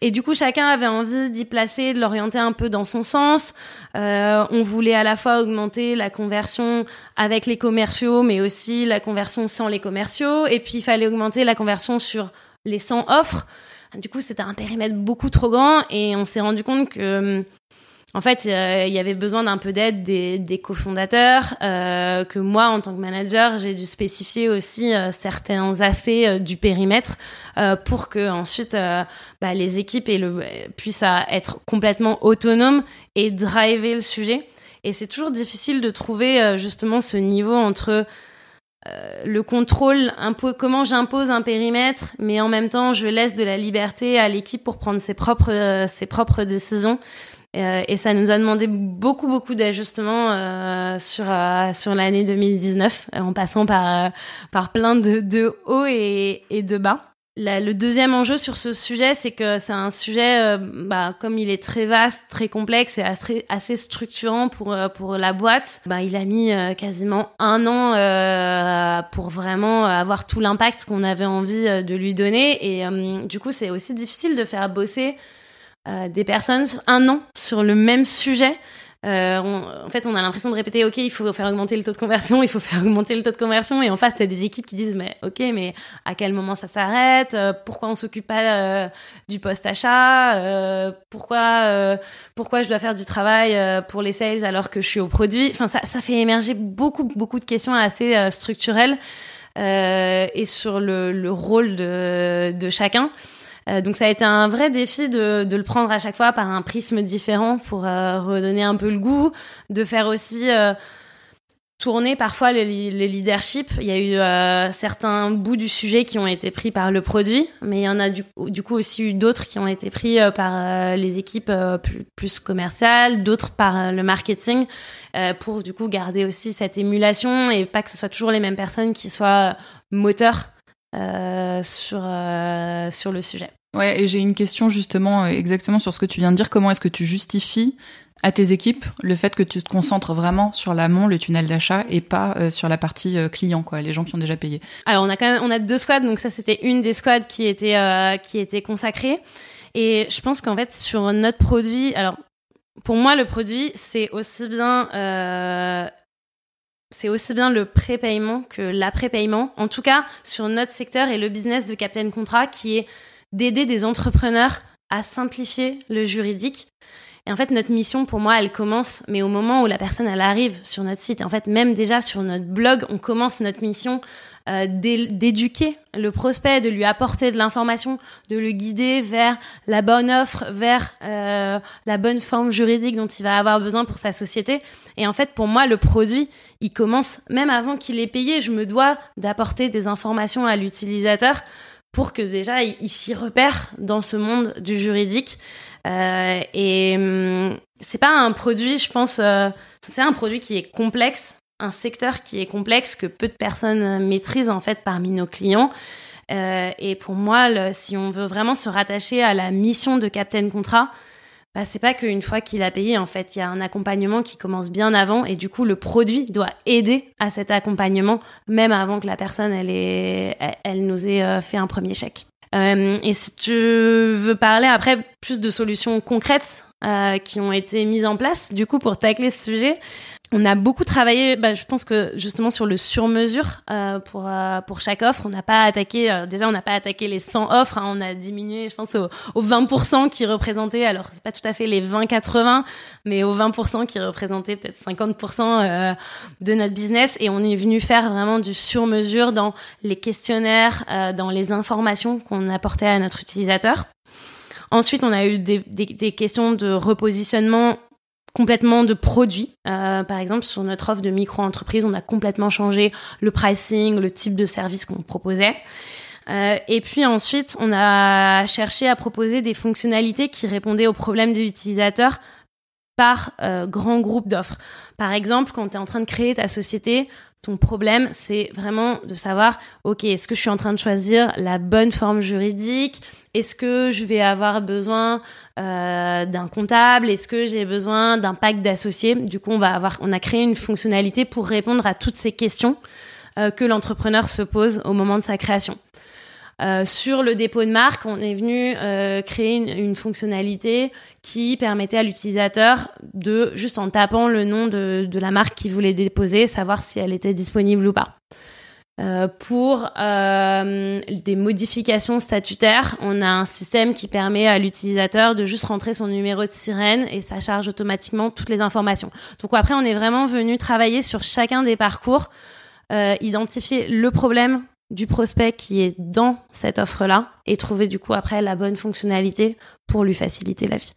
[SPEAKER 2] Et du coup, chacun avait envie d'y placer, de l'orienter un peu dans son sens. on voulait à la fois augmenter la conversion avec les commerciaux, mais aussi la conversion sans les commerciaux. Et puis, il fallait augmenter la conversion sur les 100 offres. Du coup, c'était un périmètre beaucoup trop grand et on s'est rendu compte que, en fait, il y avait besoin d'un peu d'aide des, cofondateurs, euh, que moi, en tant que manager, j'ai dû spécifier aussi euh, certains aspects euh, du périmètre pour que ensuite bah, les équipes puissent être complètement autonomes et driver le sujet. Et c'est toujours difficile de trouver justement ce niveau entre le contrôle, comment j'impose un périmètre, mais en même temps, je laisse de la liberté à l'équipe pour prendre ses propres, ses propres décisions. Euh, et ça nous a demandé beaucoup, beaucoup d'ajustements sur, sur l'année 2019, en passant par, par plein de, hauts et, et de bas le deuxième enjeu sur ce sujet, c'est que c'est un sujet, euh, bah, comme il est très vaste, très complexe et assez, structurant pour euh, pour la boîte. Bah, il a mis euh, quasiment un an pour vraiment avoir tout l'impact qu'on avait envie de lui donner. Et du coup, c'est aussi difficile de faire bosser des personnes un an sur le même sujet. Euh, en fait, on a l'impression de répéter, OK, il faut faire augmenter le taux de conversion, il faut faire augmenter le taux de conversion. Et en face, tu as des équipes qui disent, mais OK, mais à quel moment ça s'arrête? Euh, Pourquoi on s'occupe pas euh, du post-achat Pourquoi pourquoi je dois faire du travail pour les sales alors que je suis au produit? Enfin, ça, fait émerger beaucoup, beaucoup de questions assez structurelles et sur le, le rôle de chacun. Euh, donc ça a été un vrai défi de, le prendre à chaque fois par un prisme différent pour euh, redonner un peu le goût, de faire aussi euh, tourner parfois les, leaderships. Il y a eu certains bouts du sujet qui ont été pris par le produit, mais il y en a du, coup aussi eu d'autres qui ont été pris par les équipes plus, plus, commerciales, d'autres par le marketing, pour du coup garder aussi cette émulation et pas que ce soit toujours les mêmes personnes qui soient moteurs sur, sur le sujet.
[SPEAKER 1] Ouais, et j'ai une question justement euh, exactement sur ce que tu viens de dire. Comment est-ce que tu justifies à tes équipes le fait que tu te concentres vraiment sur l'amont, le tunnel d'achat, et pas euh, sur la partie euh, client, quoi, les gens qui ont déjà payé?
[SPEAKER 2] Alors on a quand même on a deux squads, donc ça c'était une des squads qui était qui était consacrée. Et je pense qu'en fait sur notre produit, alors pour moi le produit c'est aussi bien c'est aussi bien le prépaiement que l'après-paiement. En tout cas, sur notre secteur et le business de Captain Contrat qui est d'aider des entrepreneurs à simplifier le juridique. Et en fait, notre mission, pour moi, elle commence, mais au moment où la personne, elle arrive sur notre site. En fait, même déjà sur notre blog, on commence notre mission euh, d'éduquer le prospect, de lui apporter de l'information, de le guider vers la bonne offre, vers euh, la bonne forme juridique dont il va avoir besoin pour sa société. Et en fait, pour moi, le produit, il commence même avant qu'il ait payé. Je me dois d'apporter des informations à l'utilisateur pour que déjà il, s'y repère dans ce monde du juridique. Euh, et hum, c'est pas un produit, je pense, euh, c'est un produit qui est complexe, un secteur qui est complexe que peu de personnes maîtrisent en fait parmi nos clients. Euh, et pour moi, si on veut vraiment se rattacher à la mission de Captain Contrat, bah, c'est pas qu'une fois qu'il a payé, en fait, il y a un accompagnement qui commence bien avant et du coup, le produit doit aider à cet accompagnement, même avant que la personne, elle, elle, nous ait euh, fait un premier chèque. Euh, et si tu veux parler après plus de solutions concrètes euh, qui ont été mises en place, du coup, pour tacler ce sujet, on a beaucoup travaillé, bah, je pense que justement sur le sur-mesure euh, pour euh, pour chaque offre, on n'a pas attaqué euh, déjà on n'a pas attaqué les 100 offres, hein, on a diminué je pense aux, 20% qui représentaient alors c'est pas tout à fait les 20-80 mais aux 20% qui représentaient peut-être 50% de notre business. Et on est venu faire vraiment du sur-mesure dans les questionnaires, dans les informations qu'on apportait à notre utilisateur. Ensuite, on a eu des, questions de repositionnement complètement de produits. Euh, par exemple, sur notre offre de micro-entreprise, on a complètement changé le pricing, le type de service qu'on proposait. Euh, et puis ensuite, on a cherché à proposer des fonctionnalités qui répondaient aux problèmes des utilisateurs par euh, grand groupe d'offres. Par exemple, quand tu es en train de créer ta société, ton problème, c'est vraiment de savoir, OK, est-ce que je suis en train de choisir la bonne forme juridique? Est-ce que je vais avoir besoin euh, d'un comptable? Est-ce que j'ai besoin d'un pack d'associés? Du coup, on a créé une fonctionnalité pour répondre à toutes ces questions euh, que l'entrepreneur se pose au moment de sa création. Euh, sur le dépôt de marque, on est venu créer une, une, fonctionnalité qui permettait à l'utilisateur de, juste en tapant le nom de, de la marque qu'il voulait déposer, savoir si elle était disponible ou pas. Euh, pour euh, des modifications statutaires, on a un système qui permet à l'utilisateur de juste rentrer son numéro de sirène et ça charge automatiquement toutes les informations. Donc après, on est vraiment venu travailler sur chacun des parcours, euh, identifier le problème du prospect qui est dans cette offre-là et trouver du coup après la bonne fonctionnalité pour lui faciliter la vie.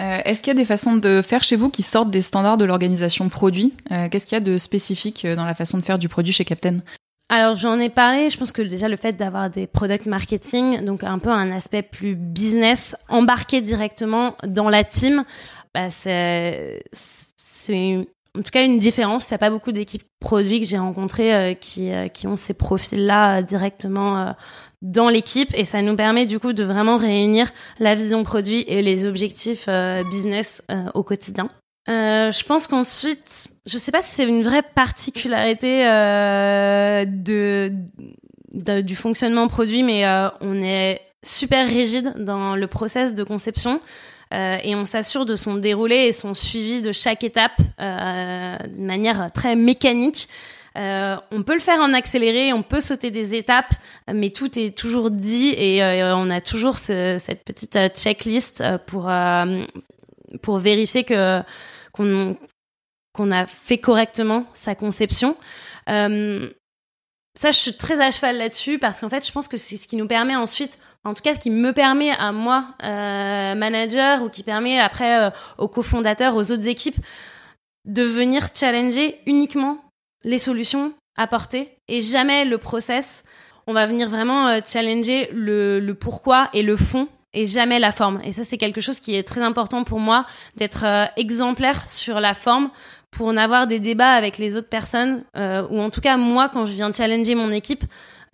[SPEAKER 1] Est-ce qu'il y a des façons de faire chez vous qui sortent des standards de l'organisation produit? Qu'est-ce qu'il y a de spécifique dans la façon de faire du produit chez Captain?
[SPEAKER 2] Alors j'en ai parlé, je pense que déjà le fait d'avoir des product marketing, donc un peu un aspect plus business, embarqué directement dans la team, bah c'est en tout cas une différence. Il n'y a pas beaucoup d'équipes produits que j'ai rencontrées euh, qui, euh, qui ont ces profils-là euh, directement dans l'équipe et ça nous permet du coup de vraiment réunir la vision produit et les objectifs business au quotidien. Je pense qu'ensuite, je sais pas si c'est une vraie particularité de, de, du fonctionnement produit, mais on est super rigide dans le process de conception. Euh, et on s'assure de son déroulé et son suivi de chaque étape euh, d'une manière très mécanique. Euh, on peut le faire en accéléré, on peut sauter des étapes, mais tout est toujours dit et euh, on a toujours ce, cette petite euh, checklist pour pour vérifier que qu'on a fait correctement sa conception. Euh, ça, je suis très à cheval là-dessus parce qu'en fait, je pense que c'est ce qui nous permet ensuite, en tout cas, ce qui me permet à moi, euh, manager, ou qui permet après euh, aux cofondateurs, aux autres équipes, de venir challenger uniquement les solutions apportées et jamais le process. On va venir vraiment challenger le, le pourquoi et le fond et jamais la forme. Et ça, c'est quelque chose qui est très important pour moi, d'être euh, exemplaire sur la forme pour en avoir des débats avec les autres personnes, euh, ou en tout cas moi quand je viens challenger mon équipe,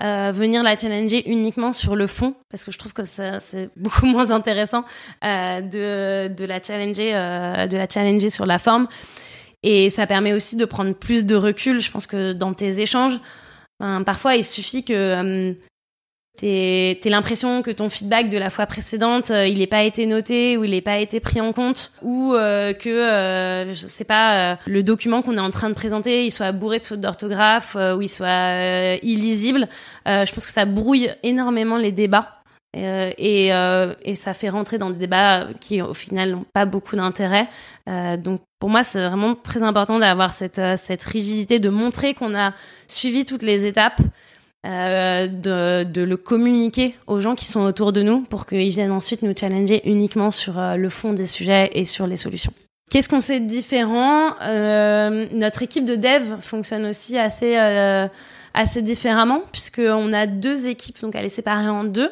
[SPEAKER 2] euh, venir la challenger uniquement sur le fond, parce que je trouve que c'est beaucoup moins intéressant euh, de, de la challenger, euh, de la challenger sur la forme. Et ça permet aussi de prendre plus de recul. Je pense que dans tes échanges, ben, parfois il suffit que T'es l'impression que ton feedback de la fois précédente, euh, il n'ait pas été noté ou il n'ait pas été pris en compte ou euh, que, euh, je sais pas, le document qu'on est en train de présenter, il soit bourré de fautes d'orthographe ou il soit illisible. je pense que ça brouille énormément les débats. Et, et, ça fait rentrer dans des débats qui au final n'ont pas beaucoup d'intérêt. donc pour moi c'est vraiment très important d'avoir cette, cette rigidité, de montrer qu'on a suivi toutes les étapes euh, de, de, le communiquer aux gens qui sont autour de nous pour qu'ils viennent ensuite nous challenger uniquement sur euh, le fond des sujets et sur les solutions. Qu'est-ce qu'on sait de différent? Euh, Notre équipe de dev fonctionne aussi assez euh, assez différemment puisqu'on a deux équipes, donc elle est séparée en deux,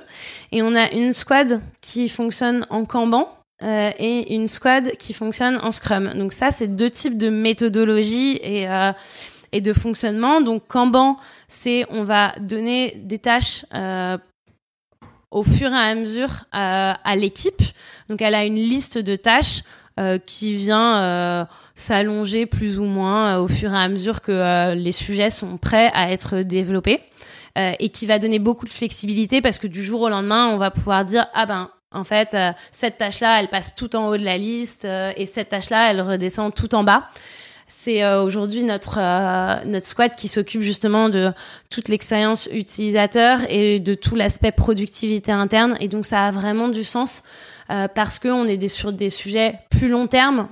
[SPEAKER 2] et on a une squad qui fonctionne en Kanban euh, et une squad qui fonctionne en Scrum. Donc ça, c'est deux types de méthodologie et et de fonctionnement. Donc Kanban, c'est on va donner des tâches euh, au fur et à mesure à l'équipe. Donc elle a une liste de tâches qui vient s'allonger plus ou moins au fur et à mesure que les sujets sont prêts à être développés. et qui va donner beaucoup de flexibilité parce que du jour au lendemain, on va pouvoir dire ah ben en fait, euh, cette tâche-là, elle passe tout en haut de la liste euh, et cette tâche-là, elle redescend tout en bas. C'est euh, aujourd'hui notre notre squad qui s'occupe justement de toute l'expérience utilisateur et de tout l'aspect productivité interne. Et donc, ça a vraiment du sens parce qu'on est sur des sujets plus long terme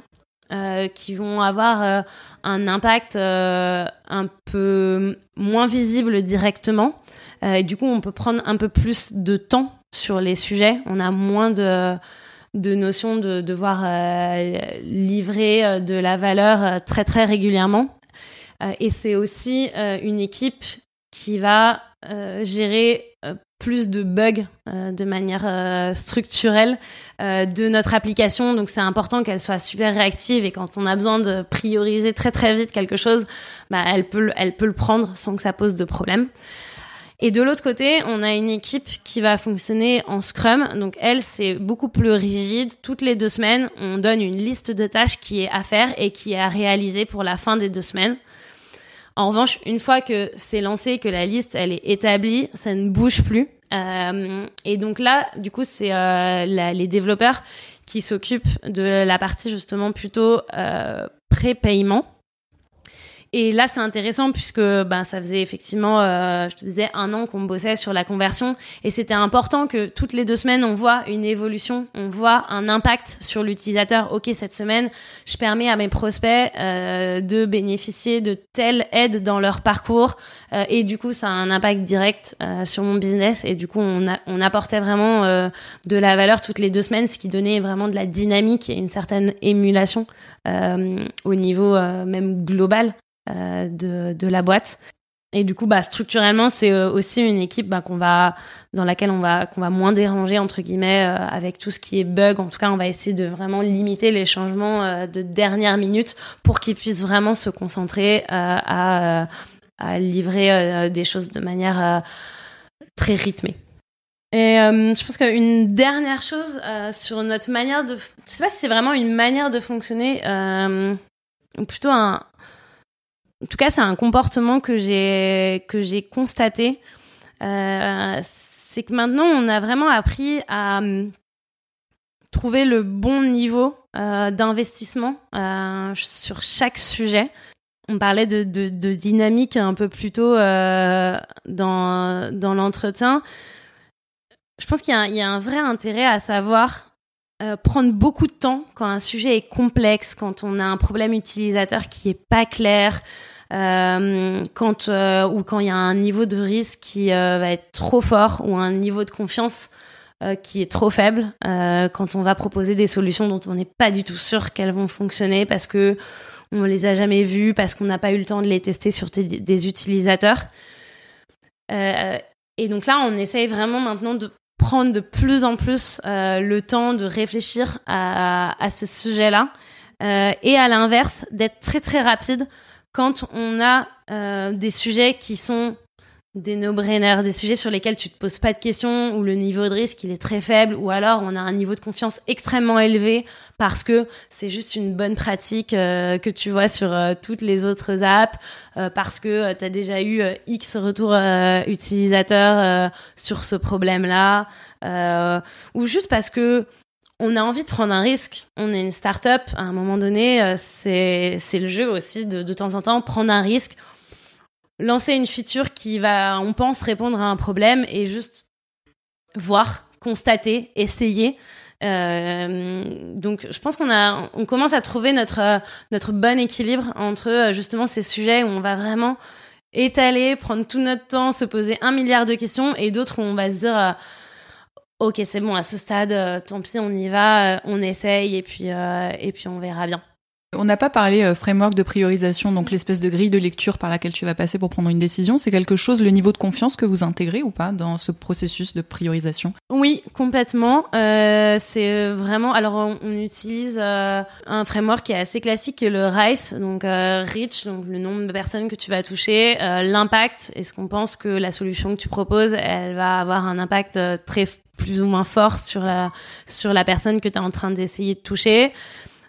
[SPEAKER 2] qui vont avoir un impact un peu moins visible directement. et du coup, on peut prendre un peu plus de temps sur les sujets. On a moins de, de notions de devoir euh, livrer euh, de la valeur euh, très très régulièrement. et c'est aussi une équipe qui va gérer plus de bugs de manière structurelle de notre application. Donc c'est important qu'elle soit super réactive et quand on a besoin de prioriser très très vite quelque chose, bah, elle, peut, elle peut le prendre sans que ça pose de problème. Et de l'autre côté, on a une équipe qui va fonctionner en Scrum. Donc elle, c'est beaucoup plus rigide. Toutes les deux semaines, on donne une liste de tâches qui est à faire et qui est à réaliser pour la fin des deux semaines. En revanche, une fois que c'est lancé, que la liste elle est établie, ça ne bouge plus. Euh, et donc là, du coup, c'est euh, les développeurs qui s'occupent de la partie justement plutôt euh, pré-paiement. Et là, c'est intéressant puisque ben, ça faisait effectivement, euh, je te disais, un an qu'on bossait sur la conversion. Et c'était important que toutes les deux semaines, on voit une évolution, on voit un impact sur l'utilisateur. OK, cette semaine, je permets à mes prospects euh, de bénéficier de telle aide dans leur parcours. Euh, et du coup, ça a un impact direct euh, sur mon business. Et du coup, on, a, on apportait vraiment euh, de la valeur toutes les deux semaines, ce qui donnait vraiment de la dynamique et une certaine émulation au niveau même global euh, de, de, la boîte. Et du coup, bah, structurellement, c'est euh, aussi une équipe bah, qu'on va, dans laquelle on va, qu'on va moins déranger, entre guillemets, euh, avec tout ce qui est bug. En tout cas, on va essayer de vraiment limiter les changements de dernière minute pour qu'ils puissent vraiment se concentrer à, à, livrer des choses de manière très rythmée. Et je pense qu'une dernière chose sur notre manière de... Je sais pas si c'est vraiment une manière de fonctionner, ou plutôt un, en tout cas, c'est un comportement que j'ai que j'ai constaté. Euh, c'est que maintenant, on a vraiment appris à hum, trouver le bon niveau euh, d'investissement euh, sur chaque sujet. On parlait de, de, dynamique un peu plus tôt dans, dans l'entretien. Je pense qu'il y, a un vrai intérêt à savoir prendre beaucoup de temps quand un sujet est complexe, quand on a un problème utilisateur qui est pas clair, euh, quand euh, ou quand il y a un niveau de risque qui euh, va être trop fort ou un niveau de confiance qui est trop faible, quand on va proposer des solutions dont on n'est pas du tout sûr qu'elles vont fonctionner parce que on les a jamais vues, parce qu'on n'a pas eu le temps de les tester sur des utilisateurs. et donc là, on essaye vraiment maintenant de prendre de plus en plus le temps de réfléchir à, à ces sujets-là. et à l'inverse, d'être très très rapide quand on a euh, des sujets qui sont des no-brainers, des sujets sur lesquels tu te poses pas de questions, où le niveau de risque il est très faible, ou alors on a un niveau de confiance extrêmement élevé parce que c'est juste une bonne pratique euh, que tu vois sur euh, toutes les autres apps, parce que tu as déjà eu X retours utilisateurs sur ce problème-là, ou juste parce que on a envie de prendre un risque. On est une start-up. À un moment donné, euh, c'est, le jeu aussi de, de temps en temps prendre un risque, lancer une feature qui va, on pense, répondre à un problème et juste voir, constater, essayer. Euh, donc, je pense qu'on a, on commence à trouver notre notre bon équilibre entre euh, justement ces sujets où on va vraiment étaler, prendre tout notre temps, se poser un milliard de questions, et d'autres où on va se dire ok, c'est bon, à ce stade, euh, tant pis, on y va, euh, on essaye et puis, euh, et puis on verra bien.
[SPEAKER 1] On n'a pas parlé euh, framework de priorisation, donc l'espèce de grille de lecture par laquelle tu vas passer pour prendre une décision. C'est quelque chose, le niveau de confiance que vous intégrez ou pas dans ce processus de priorisation?
[SPEAKER 2] Oui, complètement. Euh, c'est vraiment. Alors, on, utilise euh, un framework qui est assez classique, qui est le RICE, donc euh, Reach, donc le nombre de personnes que tu vas toucher, euh, l'impact. Est-ce qu'on pense que la solution que tu proposes, elle va avoir un impact très plus ou moins fort sur la sur la personne que tu es en train d'essayer de toucher?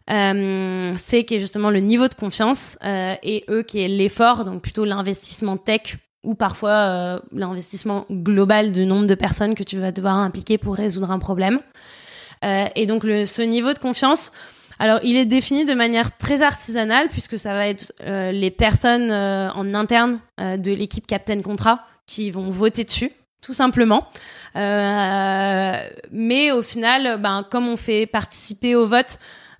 [SPEAKER 2] Euh, C qui est justement le niveau de confiance euh, et E qui est l'effort, donc plutôt l'investissement tech ou parfois euh, l'investissement global du nombre de personnes que tu vas devoir impliquer pour résoudre un problème. Et donc ce niveau de confiance, alors il est défini de manière très artisanale puisque ça va être les personnes en interne de l'équipe Captain Contrat qui vont voter dessus tout simplement. mais au final, ben, comme on fait participer au vote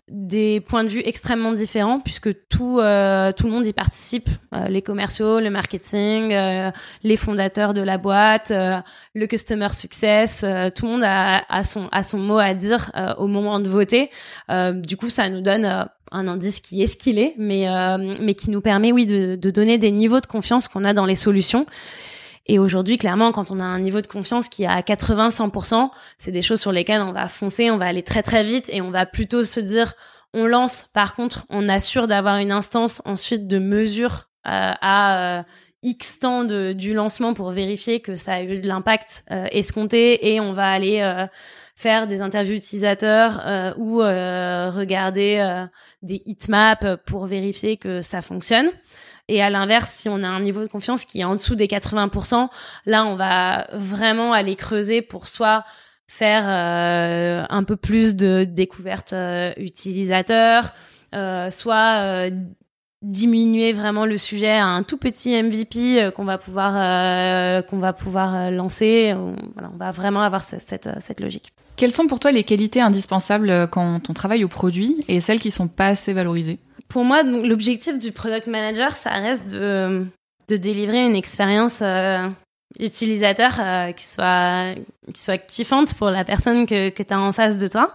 [SPEAKER 2] des points de vue extrêmement différents puisque tout euh, tout le monde y participe. Euh, les commerciaux le marketing euh, les fondateurs de la boîte le customer success tout le monde a, a, son a son mot à dire au moment de voter. Du coup ça nous donne un indice qui est ce qu'il est mais mais qui nous permet oui de donner des niveaux de confiance qu'on a dans les solutions et aujourd'hui, clairement, quand on a un niveau de confiance qui est à 80-100%, c'est des choses sur lesquelles on va foncer, on va aller très très vite et on va plutôt se dire, on lance. Par contre, on assure d'avoir une instance ensuite de mesure euh, à euh, X temps de, du lancement pour vérifier que ça a eu de l'impact euh, escompté et on va aller faire des interviews utilisateurs ou regarder des heatmaps pour vérifier que ça fonctionne. Et à l'inverse, si on a un niveau de confiance qui est en dessous des 80%, là, on va vraiment aller creuser pour soit faire euh, un peu plus de découvertes euh, utilisateurs, euh, soit diminuer vraiment le sujet à un tout petit MVP qu'on va pouvoir qu'on va pouvoir lancer. On, on va vraiment avoir cette, cette logique.
[SPEAKER 1] Quelles sont pour toi les qualités indispensables quand on travaille au produit et celles qui sont pas assez valorisées?
[SPEAKER 2] Pour moi, l'objectif du product manager, ça reste de, de délivrer une expérience euh, utilisateur euh, qui, soit, qui soit kiffante pour la personne que, que tu as en face de toi.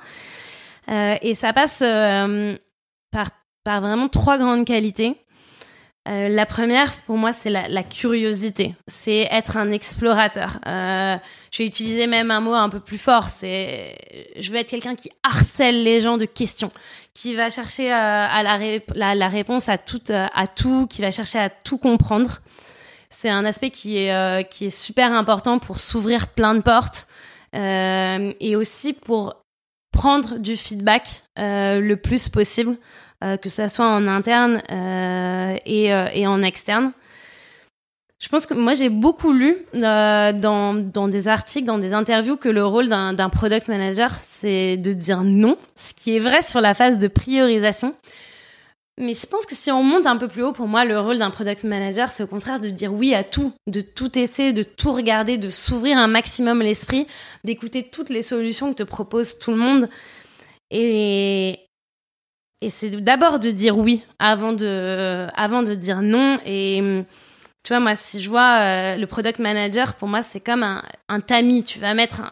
[SPEAKER 2] Euh, et ça passe euh, par, par vraiment trois grandes qualités. Euh, la première, pour moi, c'est la, curiosité. C'est être un explorateur. Euh, je vais utiliser même un mot un peu plus fort. C'est, je veux être quelqu'un qui harcèle les gens de questions, qui va chercher euh, à la, la, réponse à tout, à tout, qui va chercher à tout comprendre. C'est un aspect qui est, qui est super important pour s'ouvrir plein de portes et aussi pour prendre du feedback le plus possible. Euh, que ça soit en interne euh, et, euh, et, en externe. Je pense que moi j'ai beaucoup lu dans, dans des articles, dans des interviews que le rôle d'un product manager c'est de dire non, ce qui est vrai sur la phase de priorisation. Mais je pense que si on monte un peu plus haut, pour moi, le rôle d'un product manager, c'est au contraire de dire oui à tout, de tout essayer, de tout regarder, de s'ouvrir un maximum l'esprit, d'écouter toutes les solutions que te propose tout le monde. Et, et c'est d'abord de dire oui avant de, avant de dire non. Et tu vois, moi, si je vois euh, le product manager, pour moi, c'est comme un, tamis. Tu vas mettre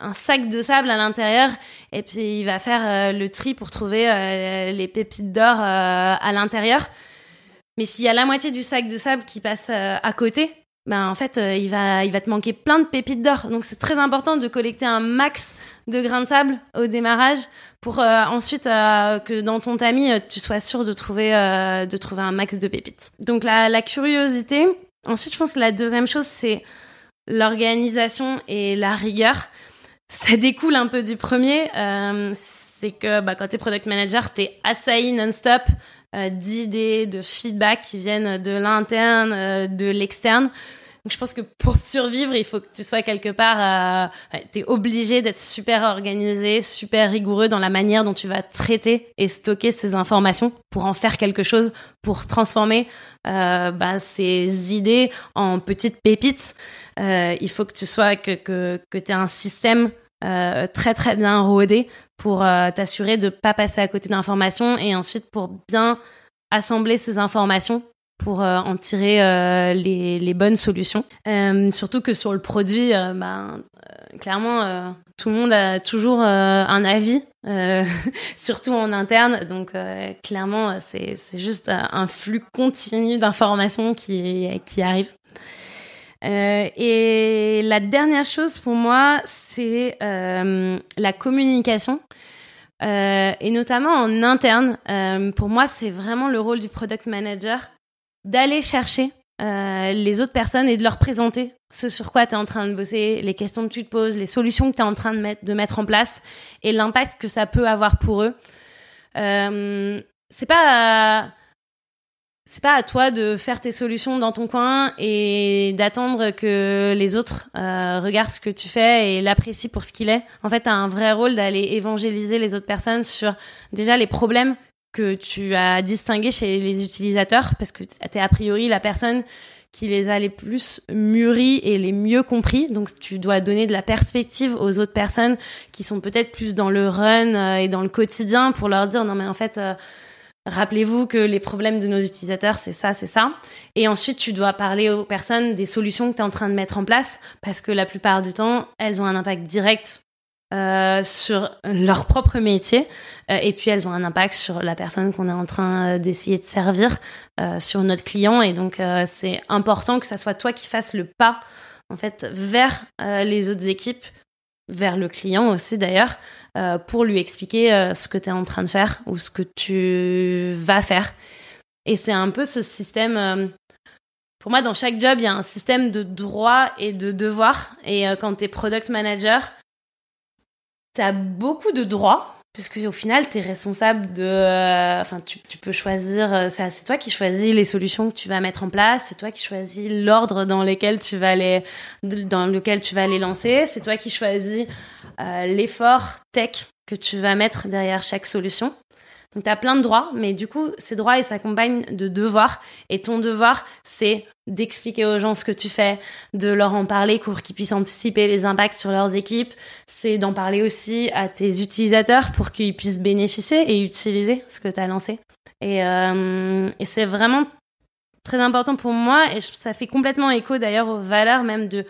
[SPEAKER 2] un sac de sable à l'intérieur et puis il va faire euh, le tri pour trouver euh, les pépites d'or à l'intérieur. Mais s'il y a la moitié du sac de sable qui passe à côté, ben en fait, euh, il, va, il va te manquer plein de pépites d'or. Donc c'est très important de collecter un max de grains de sable au démarrage pour euh, ensuite euh, que dans ton tamis, tu sois sûr de trouver, de trouver un max de pépites. Donc la, curiosité. Ensuite, je pense que la deuxième chose, c'est l'organisation et la rigueur. Ça découle un peu du premier. c'est que bah, quand tu es product manager, tu es assailli non-stop d'idées, de feedback qui viennent de l'interne, de l'externe. Donc je pense que pour survivre, il faut que tu sois quelque part, euh, tu es obligé d'être super organisé, super rigoureux dans la manière dont tu vas traiter et stocker ces informations pour en faire quelque chose, pour transformer euh, bah, ces idées en petites pépites. Euh, il faut que tu sois, que, que, que tu aies un système euh, très très bien rodé pour t'assurer de pas passer à côté d'informations et ensuite pour bien assembler ces informations pour euh, en tirer euh, les, bonnes solutions. Euh, surtout que sur le produit, ben, clairement, tout le monde a toujours un avis, surtout en interne. Donc, clairement, c'est juste un flux continu d'informations qui, qui arrive. et la dernière chose pour moi, c'est la communication. et notamment en interne, pour moi, c'est vraiment le rôle du product manager d'aller chercher les autres personnes et de leur présenter ce sur quoi tu es en train de bosser, les questions que tu te poses, les solutions que tu es en train de mettre, de mettre en place et l'impact que ça peut avoir pour eux. c'est pas c'est pas à toi de faire tes solutions dans ton coin et d'attendre que les autres euh, regardent ce que tu fais et l'apprécient pour ce qu'il est. En fait, tu as un vrai rôle d'aller évangéliser les autres personnes sur déjà les problèmes que tu as distingués chez les utilisateurs parce que tu es a priori la personne qui les a les plus mûris et les mieux compris. Donc tu dois donner de la perspective aux autres personnes qui sont peut-être plus dans le run euh, et dans le quotidien pour leur dire non mais en fait euh, Rappelez-vous que les problèmes de nos utilisateurs, c'est ça, c'est ça. Et ensuite, tu dois parler aux personnes des solutions que tu es en train de mettre en place, parce que la plupart du temps, elles ont un impact direct euh, sur leur propre métier, euh, et puis elles ont un impact sur la personne qu'on est en train euh, d'essayer de servir, sur notre client. Et donc, c'est important que ça soit toi qui fasses le pas, en fait, vers les autres équipes vers le client aussi d'ailleurs, pour lui expliquer ce que tu es en train de faire ou ce que tu vas faire. Et c'est un peu ce système... Pour moi, dans chaque job, il y a un système de droits et de devoirs. Et quand tu es product manager, tu as beaucoup de droits parce qu'au final, tu es responsable de. Euh, enfin, tu, peux choisir. Euh, c'est toi qui choisis les solutions que tu vas mettre en place. C'est toi qui choisis l'ordre dans lequel tu vas les, dans lequel tu vas les lancer. C'est toi qui choisis euh, l'effort tech que tu vas mettre derrière chaque solution. Donc, tu as plein de droits, mais du coup, ces droits, ils s'accompagnent de devoirs. Et ton devoir, c'est d'expliquer aux gens ce que tu fais, de leur en parler pour qu'ils puissent anticiper les impacts sur leurs équipes. C'est d'en parler aussi à tes utilisateurs pour qu'ils puissent bénéficier et utiliser ce que tu as lancé. Et, euh, et c'est vraiment très important pour moi et ça fait complètement écho d'ailleurs aux valeurs même de,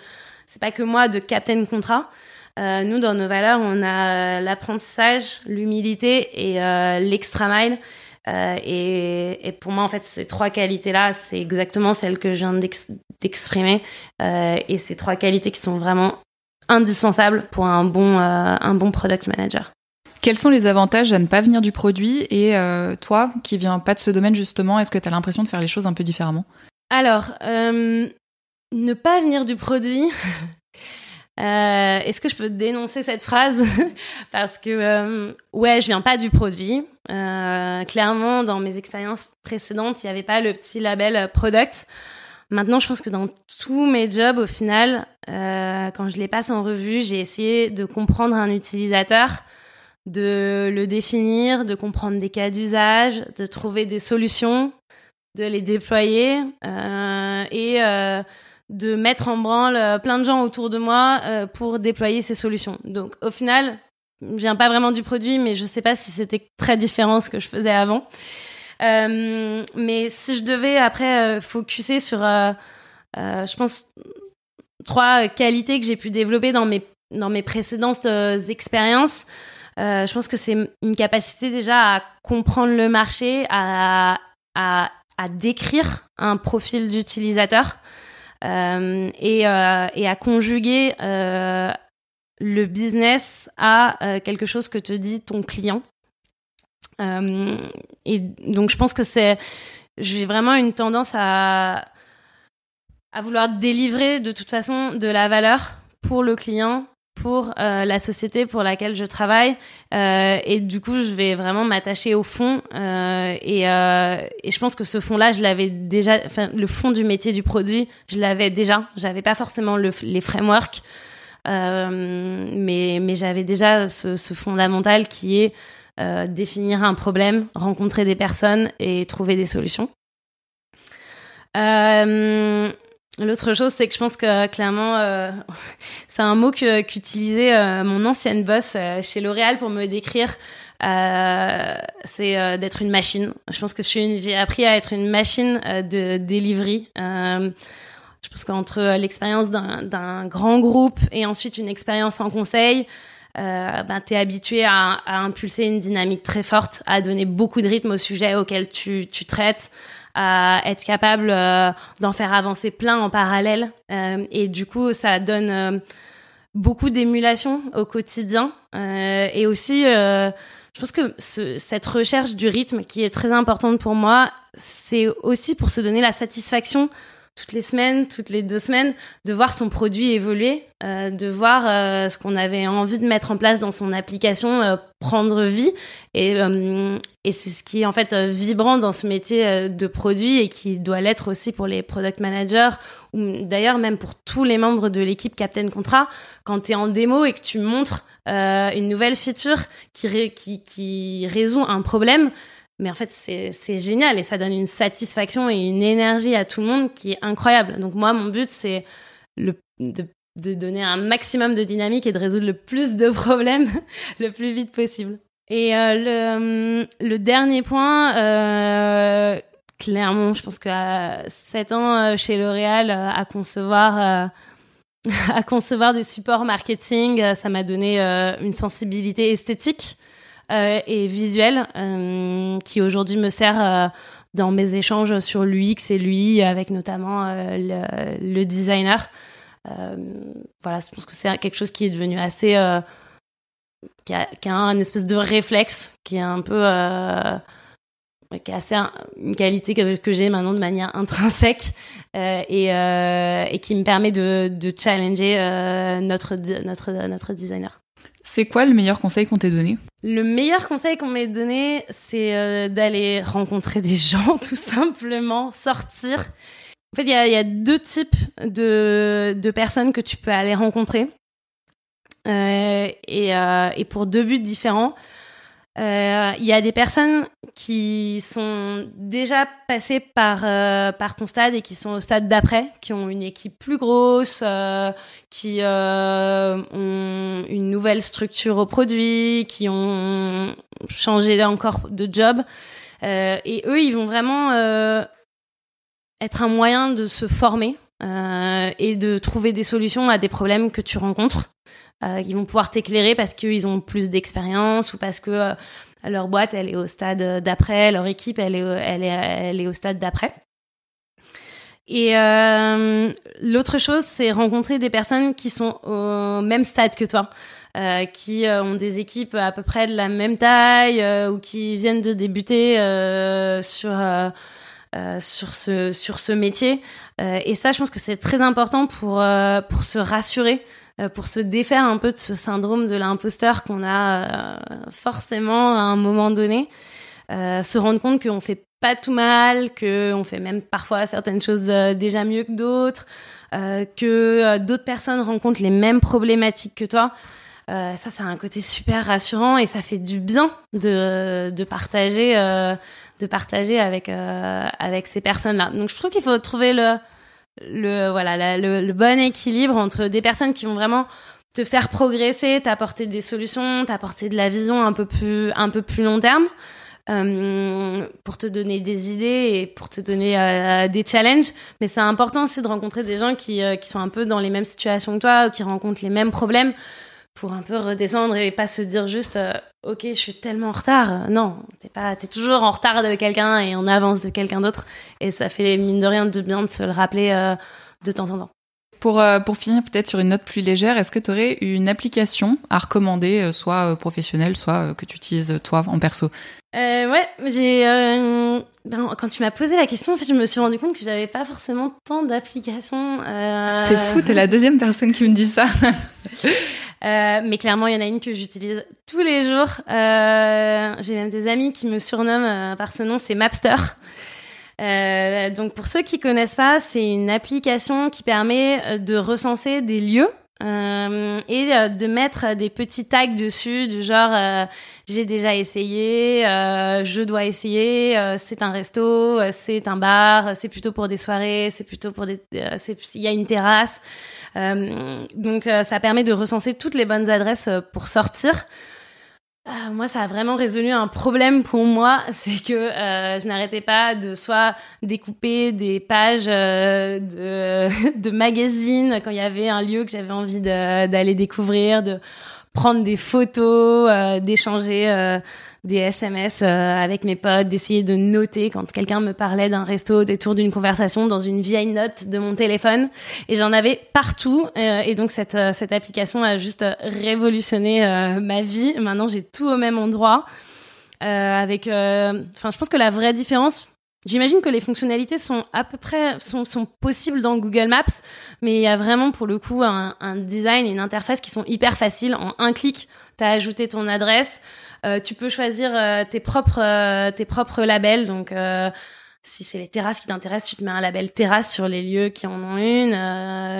[SPEAKER 2] c'est pas que moi, de Captain Contrat. Euh, nous, dans nos valeurs, on a l'apprentissage, l'humilité et euh, l'extra mile. Euh, et, pour moi, en fait, ces trois qualités-là, c'est exactement celles que je viens d'exprimer. et ces trois qualités qui sont vraiment indispensables pour un bon, un bon product manager.
[SPEAKER 1] Quels sont les avantages à ne pas venir du produit Et toi, qui viens pas de ce domaine justement, est-ce que tu as l'impression de faire les choses un peu différemment?
[SPEAKER 2] Alors, ne pas venir du produit, euh, Est-ce que je peux dénoncer cette phrase Parce que, euh, ouais, je viens pas du produit. Euh, clairement, dans mes expériences précédentes, il n'y avait pas le petit label product. Maintenant, je pense que dans tous mes jobs, au final, quand je les passe en revue, j'ai essayé de comprendre un utilisateur, de le définir, de comprendre des cas d'usage, de trouver des solutions, de les déployer et de mettre en branle euh, plein de gens autour de moi euh, pour déployer ces solutions. Donc au final, je viens pas vraiment du produit, mais je sais pas si c'était très différent ce que je faisais avant. Euh, mais si je devais après focuser sur, je pense, trois qualités que j'ai pu développer dans mes dans mes précédentes expériences, je pense que c'est une capacité déjà à comprendre le marché, à, à, à décrire un profil d'utilisateur. Euh, et, euh, et, à conjuguer euh, le business à quelque chose que te dit ton client. et donc je pense que c'est, j'ai vraiment une tendance à à vouloir délivrer de toute façon de la valeur pour le client pour euh, la société pour laquelle je travaille. Euh, et du coup je vais vraiment m'attacher au fond euh, et, je pense que ce fond là je l'avais déjà le fond du métier du produit je l'avais déjà. J'avais pas forcément le, les frameworks mais j'avais déjà ce, fondamental qui est définir un problème rencontrer des personnes et trouver des solutions L'autre chose, c'est que je pense que clairement, euh, c'est un mot qu'utilisait euh, mon ancienne boss euh, chez L'Oréal pour me décrire. c'est d'être une machine. Je pense que j'ai appris à être une machine de delivery. je pense qu'entre l'expérience d'un grand groupe et ensuite une expérience en conseil, ben, tu es habitué à, à, impulser une dynamique très forte, à donner beaucoup de rythme au sujet auquel tu, tu traites à être capable euh, d'en faire avancer plein en parallèle. Euh, et du coup, ça donne euh, beaucoup d'émulation au quotidien. et aussi, je pense que cette recherche du rythme qui est très importante pour moi, c'est aussi pour se donner la satisfaction toutes les semaines, toutes les deux semaines, de voir son produit évoluer, euh, de voir euh, ce qu'on avait envie de mettre en place dans son application euh, prendre vie. Et, c'est ce qui est en fait vibrant dans ce métier de produit et qui doit l'être aussi pour les product managers ou d'ailleurs même pour tous les membres de l'équipe Captain Contrat. Quand tu es en démo et que tu montres une nouvelle feature qui résout un problème, mais en fait, c'est génial et ça donne une satisfaction et une énergie à tout le monde qui est incroyable. Donc moi, mon but, c'est de, donner un maximum de dynamique et de résoudre le plus de problèmes le plus vite possible. Et euh, le, dernier point, euh, clairement, je pense qu'à 7 ans euh, chez L'Oréal, à concevoir... à concevoir des supports marketing, ça m'a donné une sensibilité esthétique et visuel euh, qui aujourd'hui me sert euh, dans mes échanges sur l'UX et l'UI avec notamment le, designer. voilà, je pense que c'est quelque chose qui est devenu assez qui a, qui a, un espèce de réflexe qui est un peu qui est assez une qualité que, j'ai maintenant de manière intrinsèque euh, et, euh, qui me permet de, de challenger euh, notre, notre, notre designer.
[SPEAKER 1] C'est quoi le meilleur conseil qu'on t'ait donné?
[SPEAKER 2] Le meilleur conseil qu'on m'ait donné, c'est euh, d'aller rencontrer des gens, tout simplement, sortir. En fait, il y a, deux types de, de, personnes que tu peux aller rencontrer. Euh, et, euh, et, pour deux buts différents. Il y a des personnes qui sont déjà passées par, euh, par ton stade et qui sont au stade d'après, qui ont une équipe plus grosse, euh, qui ont une nouvelle structure au produit, qui ont changé encore de job. et eux, ils vont vraiment être un moyen de se former et de trouver des solutions à des problèmes que tu rencontres euh, qui vont pouvoir t'éclairer parce qu'ils ont plus d'expérience ou parce que euh, leur boîte elle est au stade d'après, leur équipe elle est, elle est, elle est au stade d'après. Et euh, l'autre chose, c'est rencontrer des personnes qui sont au même stade que toi, euh, qui euh, ont des équipes à peu près de la même taille euh, ou qui viennent de débuter sur sur ce sur ce métier. et ça, je pense que c'est très important pour pour se rassurer euh, pour se défaire un peu de ce syndrome de l'imposteur qu'on a euh, forcément à un moment donné, euh, se rendre compte qu'on fait pas tout mal, qu'on fait même parfois certaines choses déjà mieux que d'autres, que d'autres personnes rencontrent les mêmes problématiques que toi. ça, ça a un côté super rassurant et ça fait du bien de, de partager, de partager avec, avec ces personnes-là. Donc, je trouve qu'il faut trouver le, le voilà le, bon équilibre entre des personnes qui vont vraiment te faire progresser, t'apporter des solutions, t'apporter de la vision un peu plus un peu plus long terme. Euh, pour te donner des idées et pour te donner euh, des challenges. Mais c'est important aussi de rencontrer des gens qui, euh, qui sont un peu dans les mêmes situations que toi qui rencontrent les mêmes problèmes pour un peu redescendre et pas se dire juste ok je suis tellement en retard. Non t'es pas t'es toujours en retard de quelqu'un et en avance de quelqu'un d'autre. Et ça fait mine de rien de bien de se le rappeler euh, de temps en temps.
[SPEAKER 1] Pour, euh, pour finir peut-être sur une note plus légère, est-ce que tu aurais une application à recommander, soit professionnelle, soit que tu utilises toi en perso?
[SPEAKER 2] Ouais, j'ai ben, quand tu m'as posé la question, en fait, je me suis rendu compte que j'avais pas forcément tant d'applications.
[SPEAKER 1] C'est fou, t'es la deuxième personne qui me dit ça.
[SPEAKER 2] Euh, mais clairement, il y en a une que j'utilise tous les jours. Euh, J'ai même des amis qui me surnomment euh, par ce nom, c'est Mapster. Euh, donc pour ceux qui connaissent pas, c'est une application qui permet euh, de recenser des lieux euh, et de mettre des petits tags dessus du genre j'ai déjà essayé, je dois essayer, c'est un resto, c'est un bar, c'est plutôt pour des soirées, c'est plutôt pour des, il y a une terrasse. Euh, donc euh, ça permet de recenser toutes les bonnes adresses euh, pour sortir. Moi, ça a vraiment résolu un problème pour moi, c'est que je n'arrêtais pas de soit découper des pages de, de magazines quand il y avait un lieu que j'avais envie d'aller découvrir, de prendre des photos, d'échanger des SMS euh, avec mes potes, d'essayer de noter quand quelqu'un me parlait d'un resto, des tours d'une conversation dans une vieille note de mon téléphone. Et j'en avais partout. Euh, et donc cette, euh, cette application a juste révolutionné ma vie. Maintenant, j'ai tout au même endroit. avec, enfin, je pense que la vraie différence J'imagine que les fonctionnalités sont à peu près sont, sont possibles dans Google Maps, mais il y a vraiment pour le coup un, un design et une interface qui sont hyper faciles. En un clic, tu as ajouté ton adresse. Euh, tu peux choisir euh, tes propres euh, tes propres labels. Donc si c'est les terrasses qui t'intéressent, tu te mets un label terrasse sur les lieux qui en ont une.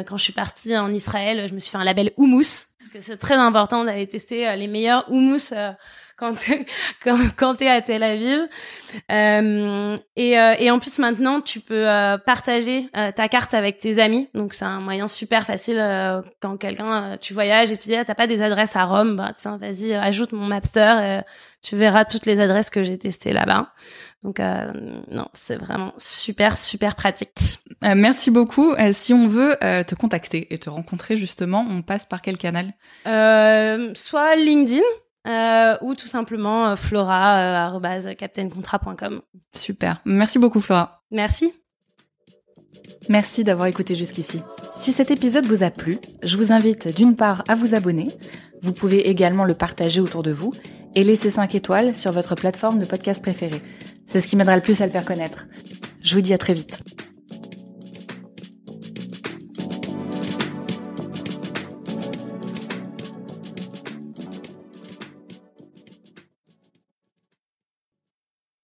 [SPEAKER 2] quand je suis partie en Israël, je me suis fait un label houmous parce que c'est très important d'aller tester les meilleurs houmous quand quand, quand t'es à Tel Aviv. Euh, et, euh, et en plus maintenant, tu peux euh, partager euh, ta carte avec tes amis. Donc c'est un moyen super facile quand quelqu'un tu voyages et tu dis ah, t'as pas des adresses à Rome, bah tiens vas-y ajoute mon Mapster. tu verras toutes les adresses que j'ai testées là-bas. Donc non, c'est vraiment super super pratique.
[SPEAKER 1] merci beaucoup. si on veut te contacter et te rencontrer justement, on passe par quel canal?
[SPEAKER 2] Soit LinkedIn. Euh, ou tout simplement euh, flora.captaincontra.com. Euh,
[SPEAKER 1] Super. Merci beaucoup Flora.
[SPEAKER 2] Merci.
[SPEAKER 1] Merci d'avoir écouté jusqu'ici. Si cet épisode vous a plu, je vous invite d'une part à vous abonner. Vous pouvez également le partager autour de vous et laisser 5 étoiles sur votre plateforme de podcast préférée. C'est ce qui m'aidera le plus à le faire connaître. Je vous dis à très vite.